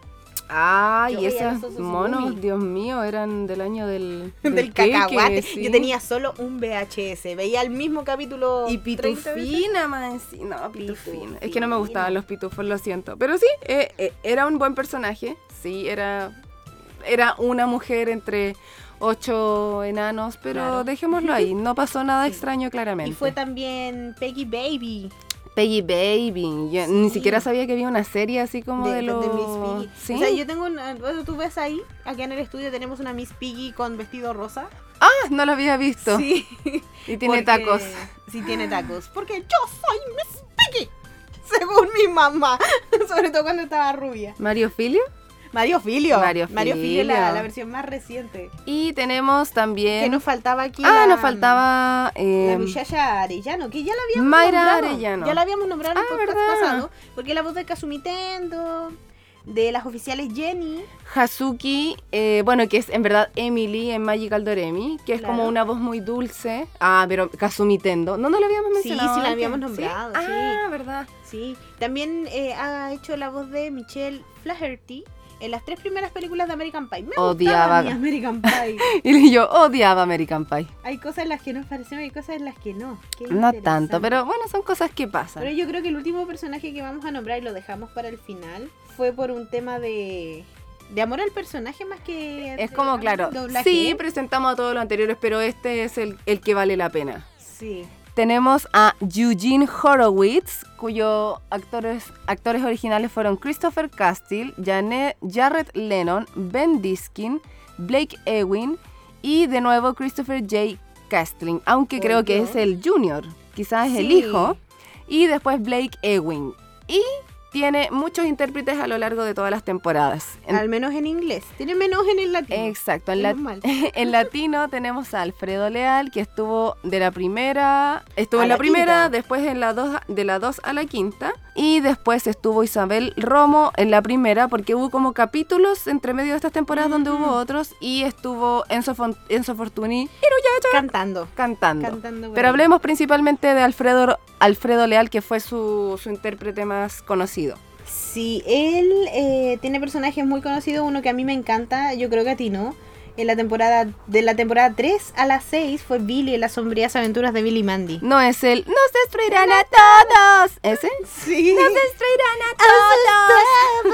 Yo y esos monos. Dios mío, eran del año del... Del queque, cacahuate. sí. Yo tenía solo un VHS. Veía el mismo capítulo. Y 30 veces. pitufina, man. sí, No, pitufina. Es que no me gustaban los pitufos, lo siento. Pero sí, eh, eh, era un buen personaje. Sí, era, era una mujer entre ocho enanos, pero Claro. dejémoslo ahí. No pasó nada Sí. extraño, claramente. Y fue también Peggy Baby. Peggy Baby. Yo ni siquiera sabía que había una serie así como de, de, los... de Miss Piggy. ¿Sí? O sea, yo tengo una. Tú ves ahí, acá en el estudio tenemos una Miss Piggy con vestido rosa. Ah, no lo había visto. Sí. Y tiene Porque- tacos. Sí, tiene tacos. Porque yo soy Miss Piggy. Según mi mamá. Sobre todo cuando estaba rubia. Mario Filio. Mario Filio. Mario Filio, la, Filio. la versión más reciente. Y tenemos también... Que nos faltaba aquí. ah, la- nos faltaba... La eh, muchacha Arellano, que ya la habíamos Mayra nombrado. Arellano. Ya la habíamos nombrado en el Ah, podcast ¿verdad? pasado. Porque la voz de Kazumitendo, de las oficiales Jenny. Hazuki, eh, bueno, que es en verdad Emily en Magical Doremi, que es Claro. como una voz muy dulce. Ah, pero Kazumi Tendo. No, no la habíamos Sí, mencionado. sí la antes. habíamos nombrado, sí. Ah, verdad. Sí. También eh, ha hecho la voz de Michelle Flaherty en las tres primeras películas de American Pie. Me Odiaba. mi American Pie. Y yo odiaba American Pie. hay cosas en las que nos parecen, hay cosas en las que no. Qué No tanto, pero bueno, son cosas que pasan. Pero yo creo que el último personaje que vamos a nombrar y lo dejamos para el final fue por un tema de, de amor al personaje más que... Es como, claro, doblaje. sí, presentamos a todos los anteriores, pero este es el, el que vale la pena. Sí. Tenemos a Eugene Horowitz, cuyos actores, actores originales fueron Christopher Castile, Janet, Jared Lennon, Ben Diskin, Blake Ewing y de nuevo Christopher J. Castling, aunque creo que es el junior, quizás es el hijo, y después Blake Ewing. Y tiene muchos intérpretes a lo largo de todas las temporadas. En- Al menos en inglés. Tiene menos en el latino. Exacto, en, la- en latino tenemos a Alfredo Leal, que estuvo de la primera, estuvo A en la, la primera, después en la dos, de la 2 a la quinta, y después estuvo Isabel Romo en la primera, porque hubo como capítulos entre medio de estas temporadas donde hubo otros, y estuvo Enzo, Enzo Fortuny Cantando. cantando. Pero hablemos principalmente de Alfredo, Alfredo Leal, que fue su, su intérprete más conocido. Sí, él eh, tiene personajes muy conocidos, uno que a mí me encanta, yo creo que a ti no. En la temporada, de la temporada 3 a la 6 fue Billy en las sombrías aventuras de Billy Mandy. No es el ¡Nos destruirán a todos! ¿Ese? Sí. ¡Nos destruirán a todos!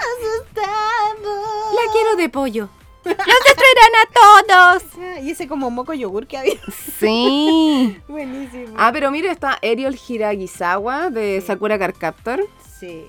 Asustado. La quiero de pollo. ¡Nos destruirán a todos! Ah, Y ese como moco yogur que había. Sí. Buenísimo. Ah, pero mira, está Ariel Hiragisawa de Sakura Card Captor. Sí.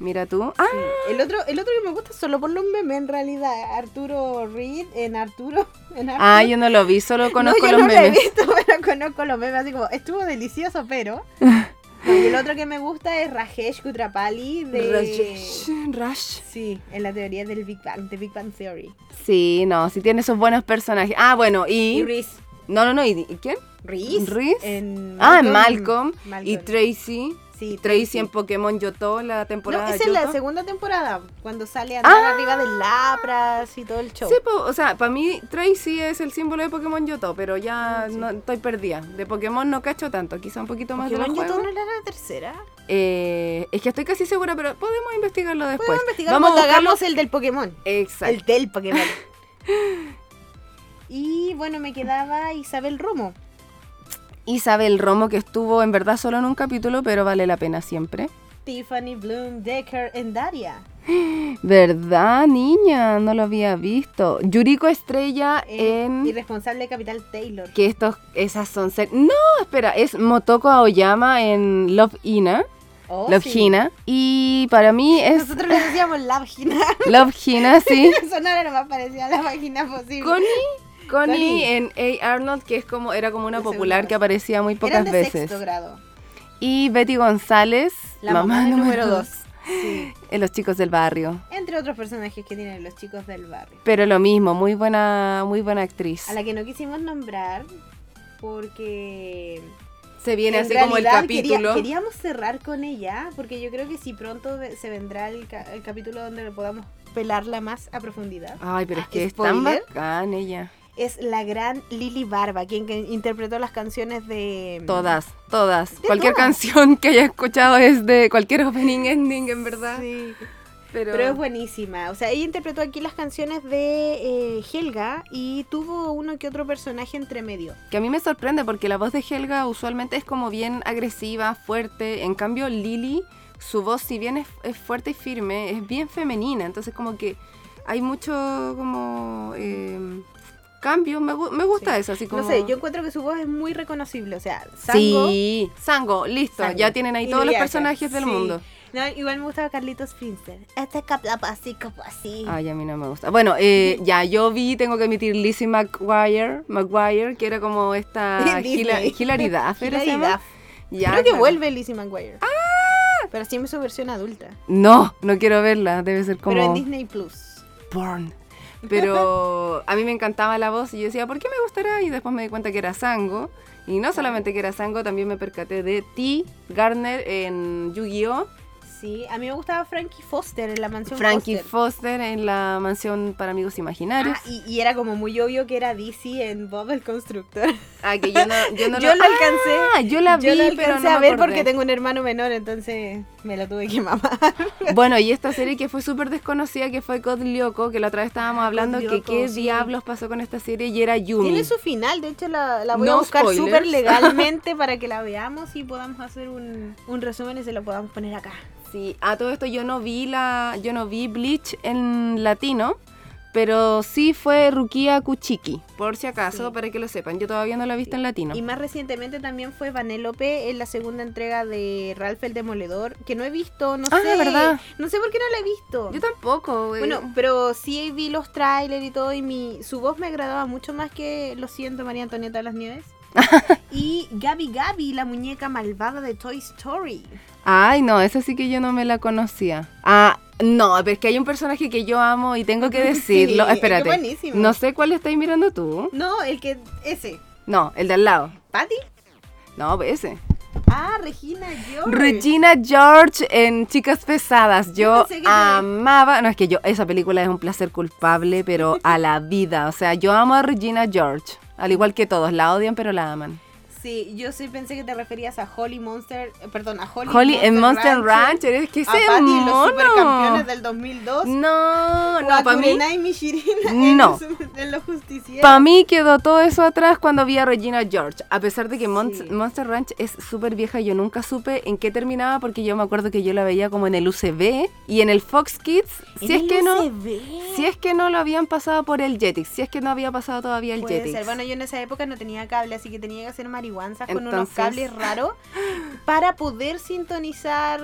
Mira tú. Ah, sí. El otro, el otro que me gusta solo por los memes en realidad. Arturo Reed en Arturo. En Arturo. ah, yo no lo vi, solo conozco no, yo los no lo he memes. visto, pero conozco los memes. Así como, estuvo delicioso, pero. Y el otro que me gusta es Rajesh Kutrapali de. Rajesh, Rash. Sí, en la teoría del Big Bang, de Big Bang Theory. Sí, no, sí tiene sus buenos personajes. Ah, bueno, Y y. Reese. No, no, no, ¿y, quién? Reese. Reese. En Ah, en Malcolm. Y Malcolm. Tracy. Sí, Tracy en Pokémon Yoto, la No, temporada esa de es la Yoto. segunda temporada, cuando sale a andar Ah. arriba del Lapras y todo el show. Sí, po, o sea, para mí Tracy es el símbolo de Pokémon Yoto, pero ya Ah, sí. no estoy perdida. De Pokémon no cacho tanto, quizá un poquito más de Pokémon los Yoto juegos. no era la tercera. Eh, es que estoy casi segura, pero podemos investigarlo después. Podemos investigar Vamos a cuando hagamos el del Pokémon. Exacto. El del Pokémon. y bueno, me quedaba Isabel Romo. Isabel Romo, que estuvo en verdad solo en un capítulo, pero vale la pena siempre. Tiffany Bloom Decker en Daria. ¿Verdad, niña? No lo había visto. Yuriko Estrella En en... Irresponsable Capital Taylor. Que estos, esas son... ser- No, espera, es Motoko Aoyama en Love Hina. Oh, Love sí. Hina. Y para mí es... Nosotros le decíamos la vagina. Love Hina, sí. Eso no era lo más parecido a la vagina posible. Connie, Connie Connie. en A. Arnold, que es como, era como una popular que aparecía muy Eran pocas de veces. sexto grado. Y Betty González, La mamá, número 2. dos, en Los Chicos del Barrio. Entre otros personajes que tienen los chicos del barrio. Pero lo mismo, muy buena, muy buena actriz. A la que no quisimos nombrar porque Se viene en así como el quería- capítulo. queríamos cerrar con ella porque yo creo que si pronto se vendrá el, ca- el capítulo donde podamos pelarla más a profundidad. Ay, pero es Ah, que es tan bacán ella. Es la gran Lily Barba, quien que interpretó las canciones de... Todas, todas. De Cualquier todas. canción que haya escuchado es de cualquier opening ending, en verdad. Sí. Pero, Pero es buenísima. O sea, ella interpretó aquí las canciones de eh, Helga y tuvo uno que otro personaje entre medio. que a mí me sorprende porque la voz de Helga usualmente es como bien agresiva, fuerte. En cambio, Lily, su voz, si bien es, es fuerte y firme, es bien femenina. Entonces, como que hay mucho como eh, cambio. Me, me gusta Sí. eso, así como. No sé, yo encuentro que su voz es muy reconocible. O sea, Sango, Sí, Sango, listo. Sango. Ya tienen ahí Y todos los personajes del sí. mundo. No, igual me gustaba Carlitos Finster. Este capla así, como así. Ay, a mí no me gusta. Bueno, eh, ya yo vi, tengo que admitir, Lizzie McGuire, McGuire que era como esta. Hila- Hilary Duff, ¿era se Hilary llama? Duff. Ya, Creo que claro. vuelve Lizzie McGuire. ¡Ah! Pero en su versión adulta. No, no quiero verla, debe ser como Pero en Disney Plus. porn. Pero a mí me encantaba la voz y yo decía, ¿por qué me gustará? Y después me di cuenta que era Sango. Y no solamente que era Sango, también me percaté de T. Garner en Yu-Gi-Oh! Sí, a mí me gustaba Frankie Foster en la mansión Frankie Foster. Foster en la mansión para amigos imaginarios. Ah, y, y era como muy obvio que era DC en Bob el Constructor. Ah, que yo no, yo no Yo lo alcancé. Ah, yo la vi, Yo pero alcancé no a ver porque tengo un hermano menor, entonces me lo tuve que mamar. Bueno, y esta serie que fue súper desconocida, que fue Code Lyoko, que la otra vez estábamos hablando que Lyoko, qué sí. diablos pasó con esta serie y era Yumi. Tiene su final, de hecho la, la voy No a buscar súper legalmente para que la veamos y podamos hacer un, un resumen y se lo podamos poner acá. Sí, a todo esto yo no vi la, yo no vi Bleach en latino, pero sí fue Rukia Kuchiki, por si acaso, Sí. para que lo sepan. Yo todavía no la he visto en latino. Y más recientemente también fue Vanellope en la segunda entrega de Ralph el Demoledor, que no he visto, no Ah, sé. ¿verdad? No sé por qué no la he visto. Yo tampoco. güey. Bueno, pero sí vi los trailers y todo y mi su voz me agradaba mucho más que Lo siento María Antonieta de las Nieves. y Gabi Gabi, la muñeca malvada de Toy Story. Ay, no, esa sí que yo no me la conocía. Ah, no, pero es que hay un personaje que yo amo y tengo que decirlo. Sí, es Espérate. buenísimo. No sé cuál estáis mirando tú. No, el que ese. No, el de al lado. ¿Patty? No, ese. Ah, Regina George. Regina George en Chicas Pesadas. Yo te- amaba. No, es que yo, esa película es un placer culpable, pero a la vida. O sea, yo amo a Regina George. Al igual que todos, la odian, pero la aman. Sí, yo sí pensé que te referías a Holly Monster, eh, perdón, a Holly, Holly en Monster Rancher, es que a ese Patty en los mono. supercampeones del 2002. No, o no, a para mí. Kurenai Mishirina No. los, en los justicieros. Para mí quedó todo eso atrás cuando vi a Regina George. A pesar de que Mon- Sí. Monster Ranch es súper vieja, yo nunca supe en qué terminaba porque yo me acuerdo que yo la veía como en el UCB y en el Fox Kids. Si es que no, si es que no lo habían pasado por el Jetix, si es que no había pasado todavía el Puede Jetix. ser. Bueno, yo en esa época no tenía cable, así que tenía que hacer marihuanzas con unos cables raros para poder sintonizar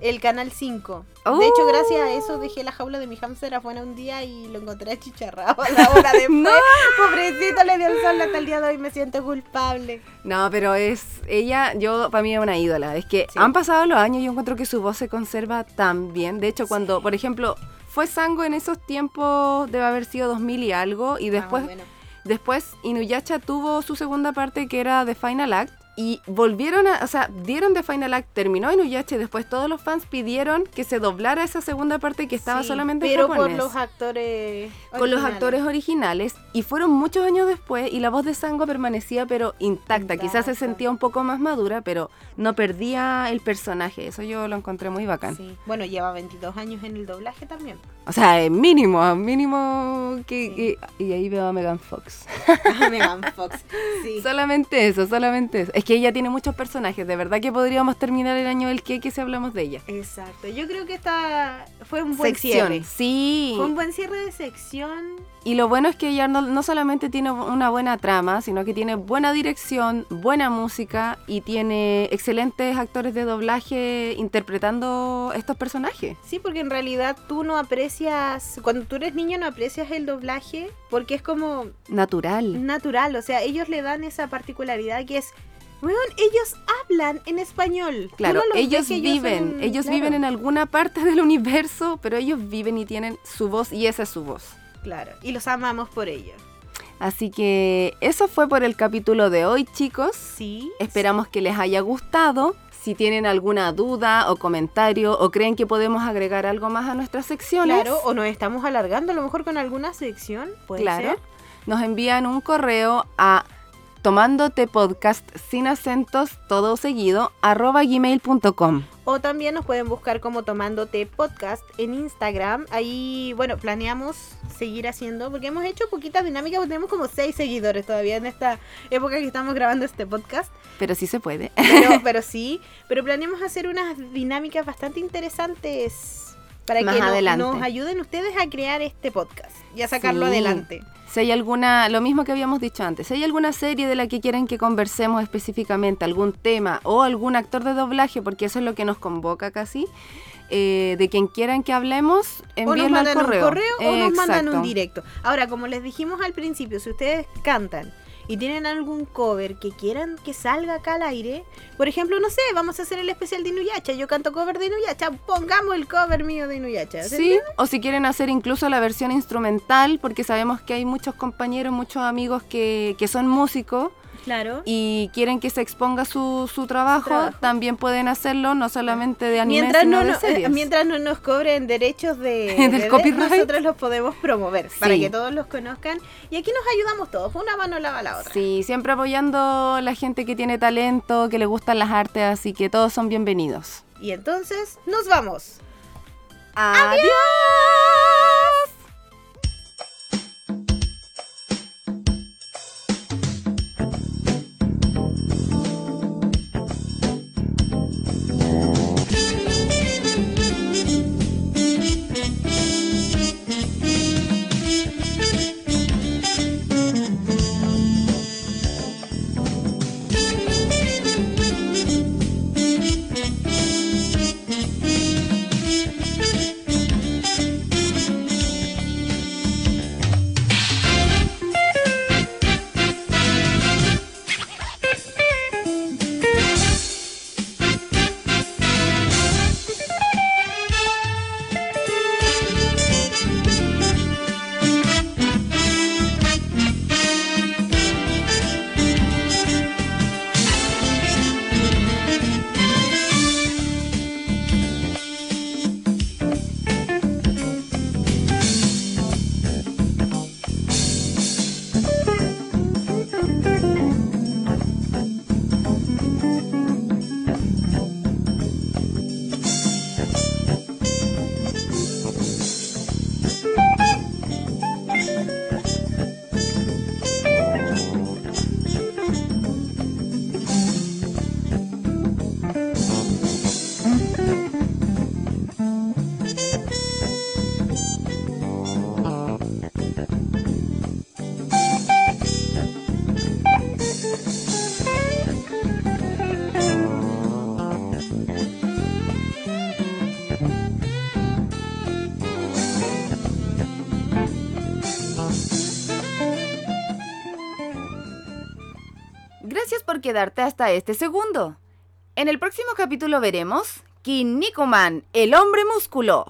el canal 5. De hecho, gracias a eso dejé la jaula de mi hámster afuera un día y lo encontré achicharrado a la hora después. No. Pobrecito, le dio el sol hasta el día de hoy, me siento culpable. No, pero es ella, yo para mí es una ídola. Es que Sí. han pasado los años y yo encuentro que su voz se conserva tan bien. De hecho, cuando, por ejemplo, fue Sango en esos tiempos, debe haber sido 2000 y algo, y después Ah, bueno. Después Inuyasha tuvo su segunda parte que era The Final Act y volvieron a, o sea, dieron The Final Act, terminó Inuyasha y después todos los fans pidieron que se doblara esa segunda parte que estaba Sí, solamente en pero por japonés. los actores con los originales. actores originales y fueron muchos años después y la voz de Sango permanecía pero intacta. Quizás se sentía un poco más madura, pero no perdía el personaje. Eso yo lo encontré muy bacán. Sí. Bueno, lleva 22 años en el doblaje también. O sea, es mínimo, mínimo que, que- Y ahí veo a Megan Fox. Megan Fox. Sí. Solamente eso, solamente eso. Es que ella tiene muchos personajes. De verdad que podríamos terminar el año del queque si hablamos de ella. Exacto. Yo creo que esta fue un buen Sección, cierre. sí. Fue un buen cierre de sección. Y lo bueno es que ella no, no solamente tiene una buena trama, sino que tiene buena dirección, buena música y tiene excelentes actores de doblaje interpretando estos personajes. Sí, porque en realidad tú no aprecias, cuando tú eres niño no aprecias el doblaje porque es como Natural. natural, o sea, ellos le dan esa particularidad que es, weón, ellos hablan en español. Claro, no ellos viven, son- ellos claro, viven en alguna parte del universo, pero ellos viven y tienen su voz y esa es su voz. Claro, y los amamos por ello. Así que eso fue por el capítulo de hoy, chicos. Sí. Esperamos que les haya gustado. Si tienen alguna duda o comentario o creen que podemos agregar algo más a nuestras secciones, Claro, o nos estamos alargando a lo mejor con alguna sección, puede claro, ser. nos envían un correo a tomándote podcast sin acentos todo seguido arroba gmail.com. O también nos pueden buscar como Tomándote Podcast en Instagram. Ahí, bueno, planeamos seguir haciendo, porque hemos hecho poquitas dinámicas, porque tenemos como seis seguidores todavía en esta época que estamos grabando este podcast. Pero sí se puede. Pero, pero sí, pero planeamos hacer unas dinámicas bastante interesantes para Más que adelante. nos ayuden ustedes a crear este podcast y a sacarlo Sí. adelante. Si hay alguna, lo mismo que habíamos dicho antes, si hay alguna serie de la que quieren que conversemos específicamente, algún tema o algún actor de doblaje, porque eso es lo que nos convoca casi, eh, de quien quieran que hablemos, O nos envíenlo al mandan correo. un correo o nos mandan un directo. Ahora, como les dijimos al principio, si ustedes cantan y tienen algún cover que quieran que salga acá al aire, por ejemplo, no sé, vamos a hacer el especial de Inuyasha, yo canto cover de Inuyasha, pongamos el cover mío de Inuyasha. ¿se Sí, entiende? o si quieren hacer incluso la versión instrumental, porque sabemos que hay muchos compañeros, muchos amigos que, que son músicos Claro. y quieren que se exponga su, su trabajo, trabajo. también pueden hacerlo, no solamente de anime, Mientras sino no, de no- series. eh, mientras no nos cobren derechos de, Del de- de- copyright. nosotros los podemos promover para que todos los conozcan. Y aquí nos ayudamos todos, una mano lava la otra. Sí, siempre apoyando a la gente que tiene talento, que le gustan las artes, así que todos son bienvenidos. Y entonces, nos vamos. ¡Adiós! Gracias quedarte hasta este segundo. En el próximo capítulo veremos Kinnikuman, el hombre músculo.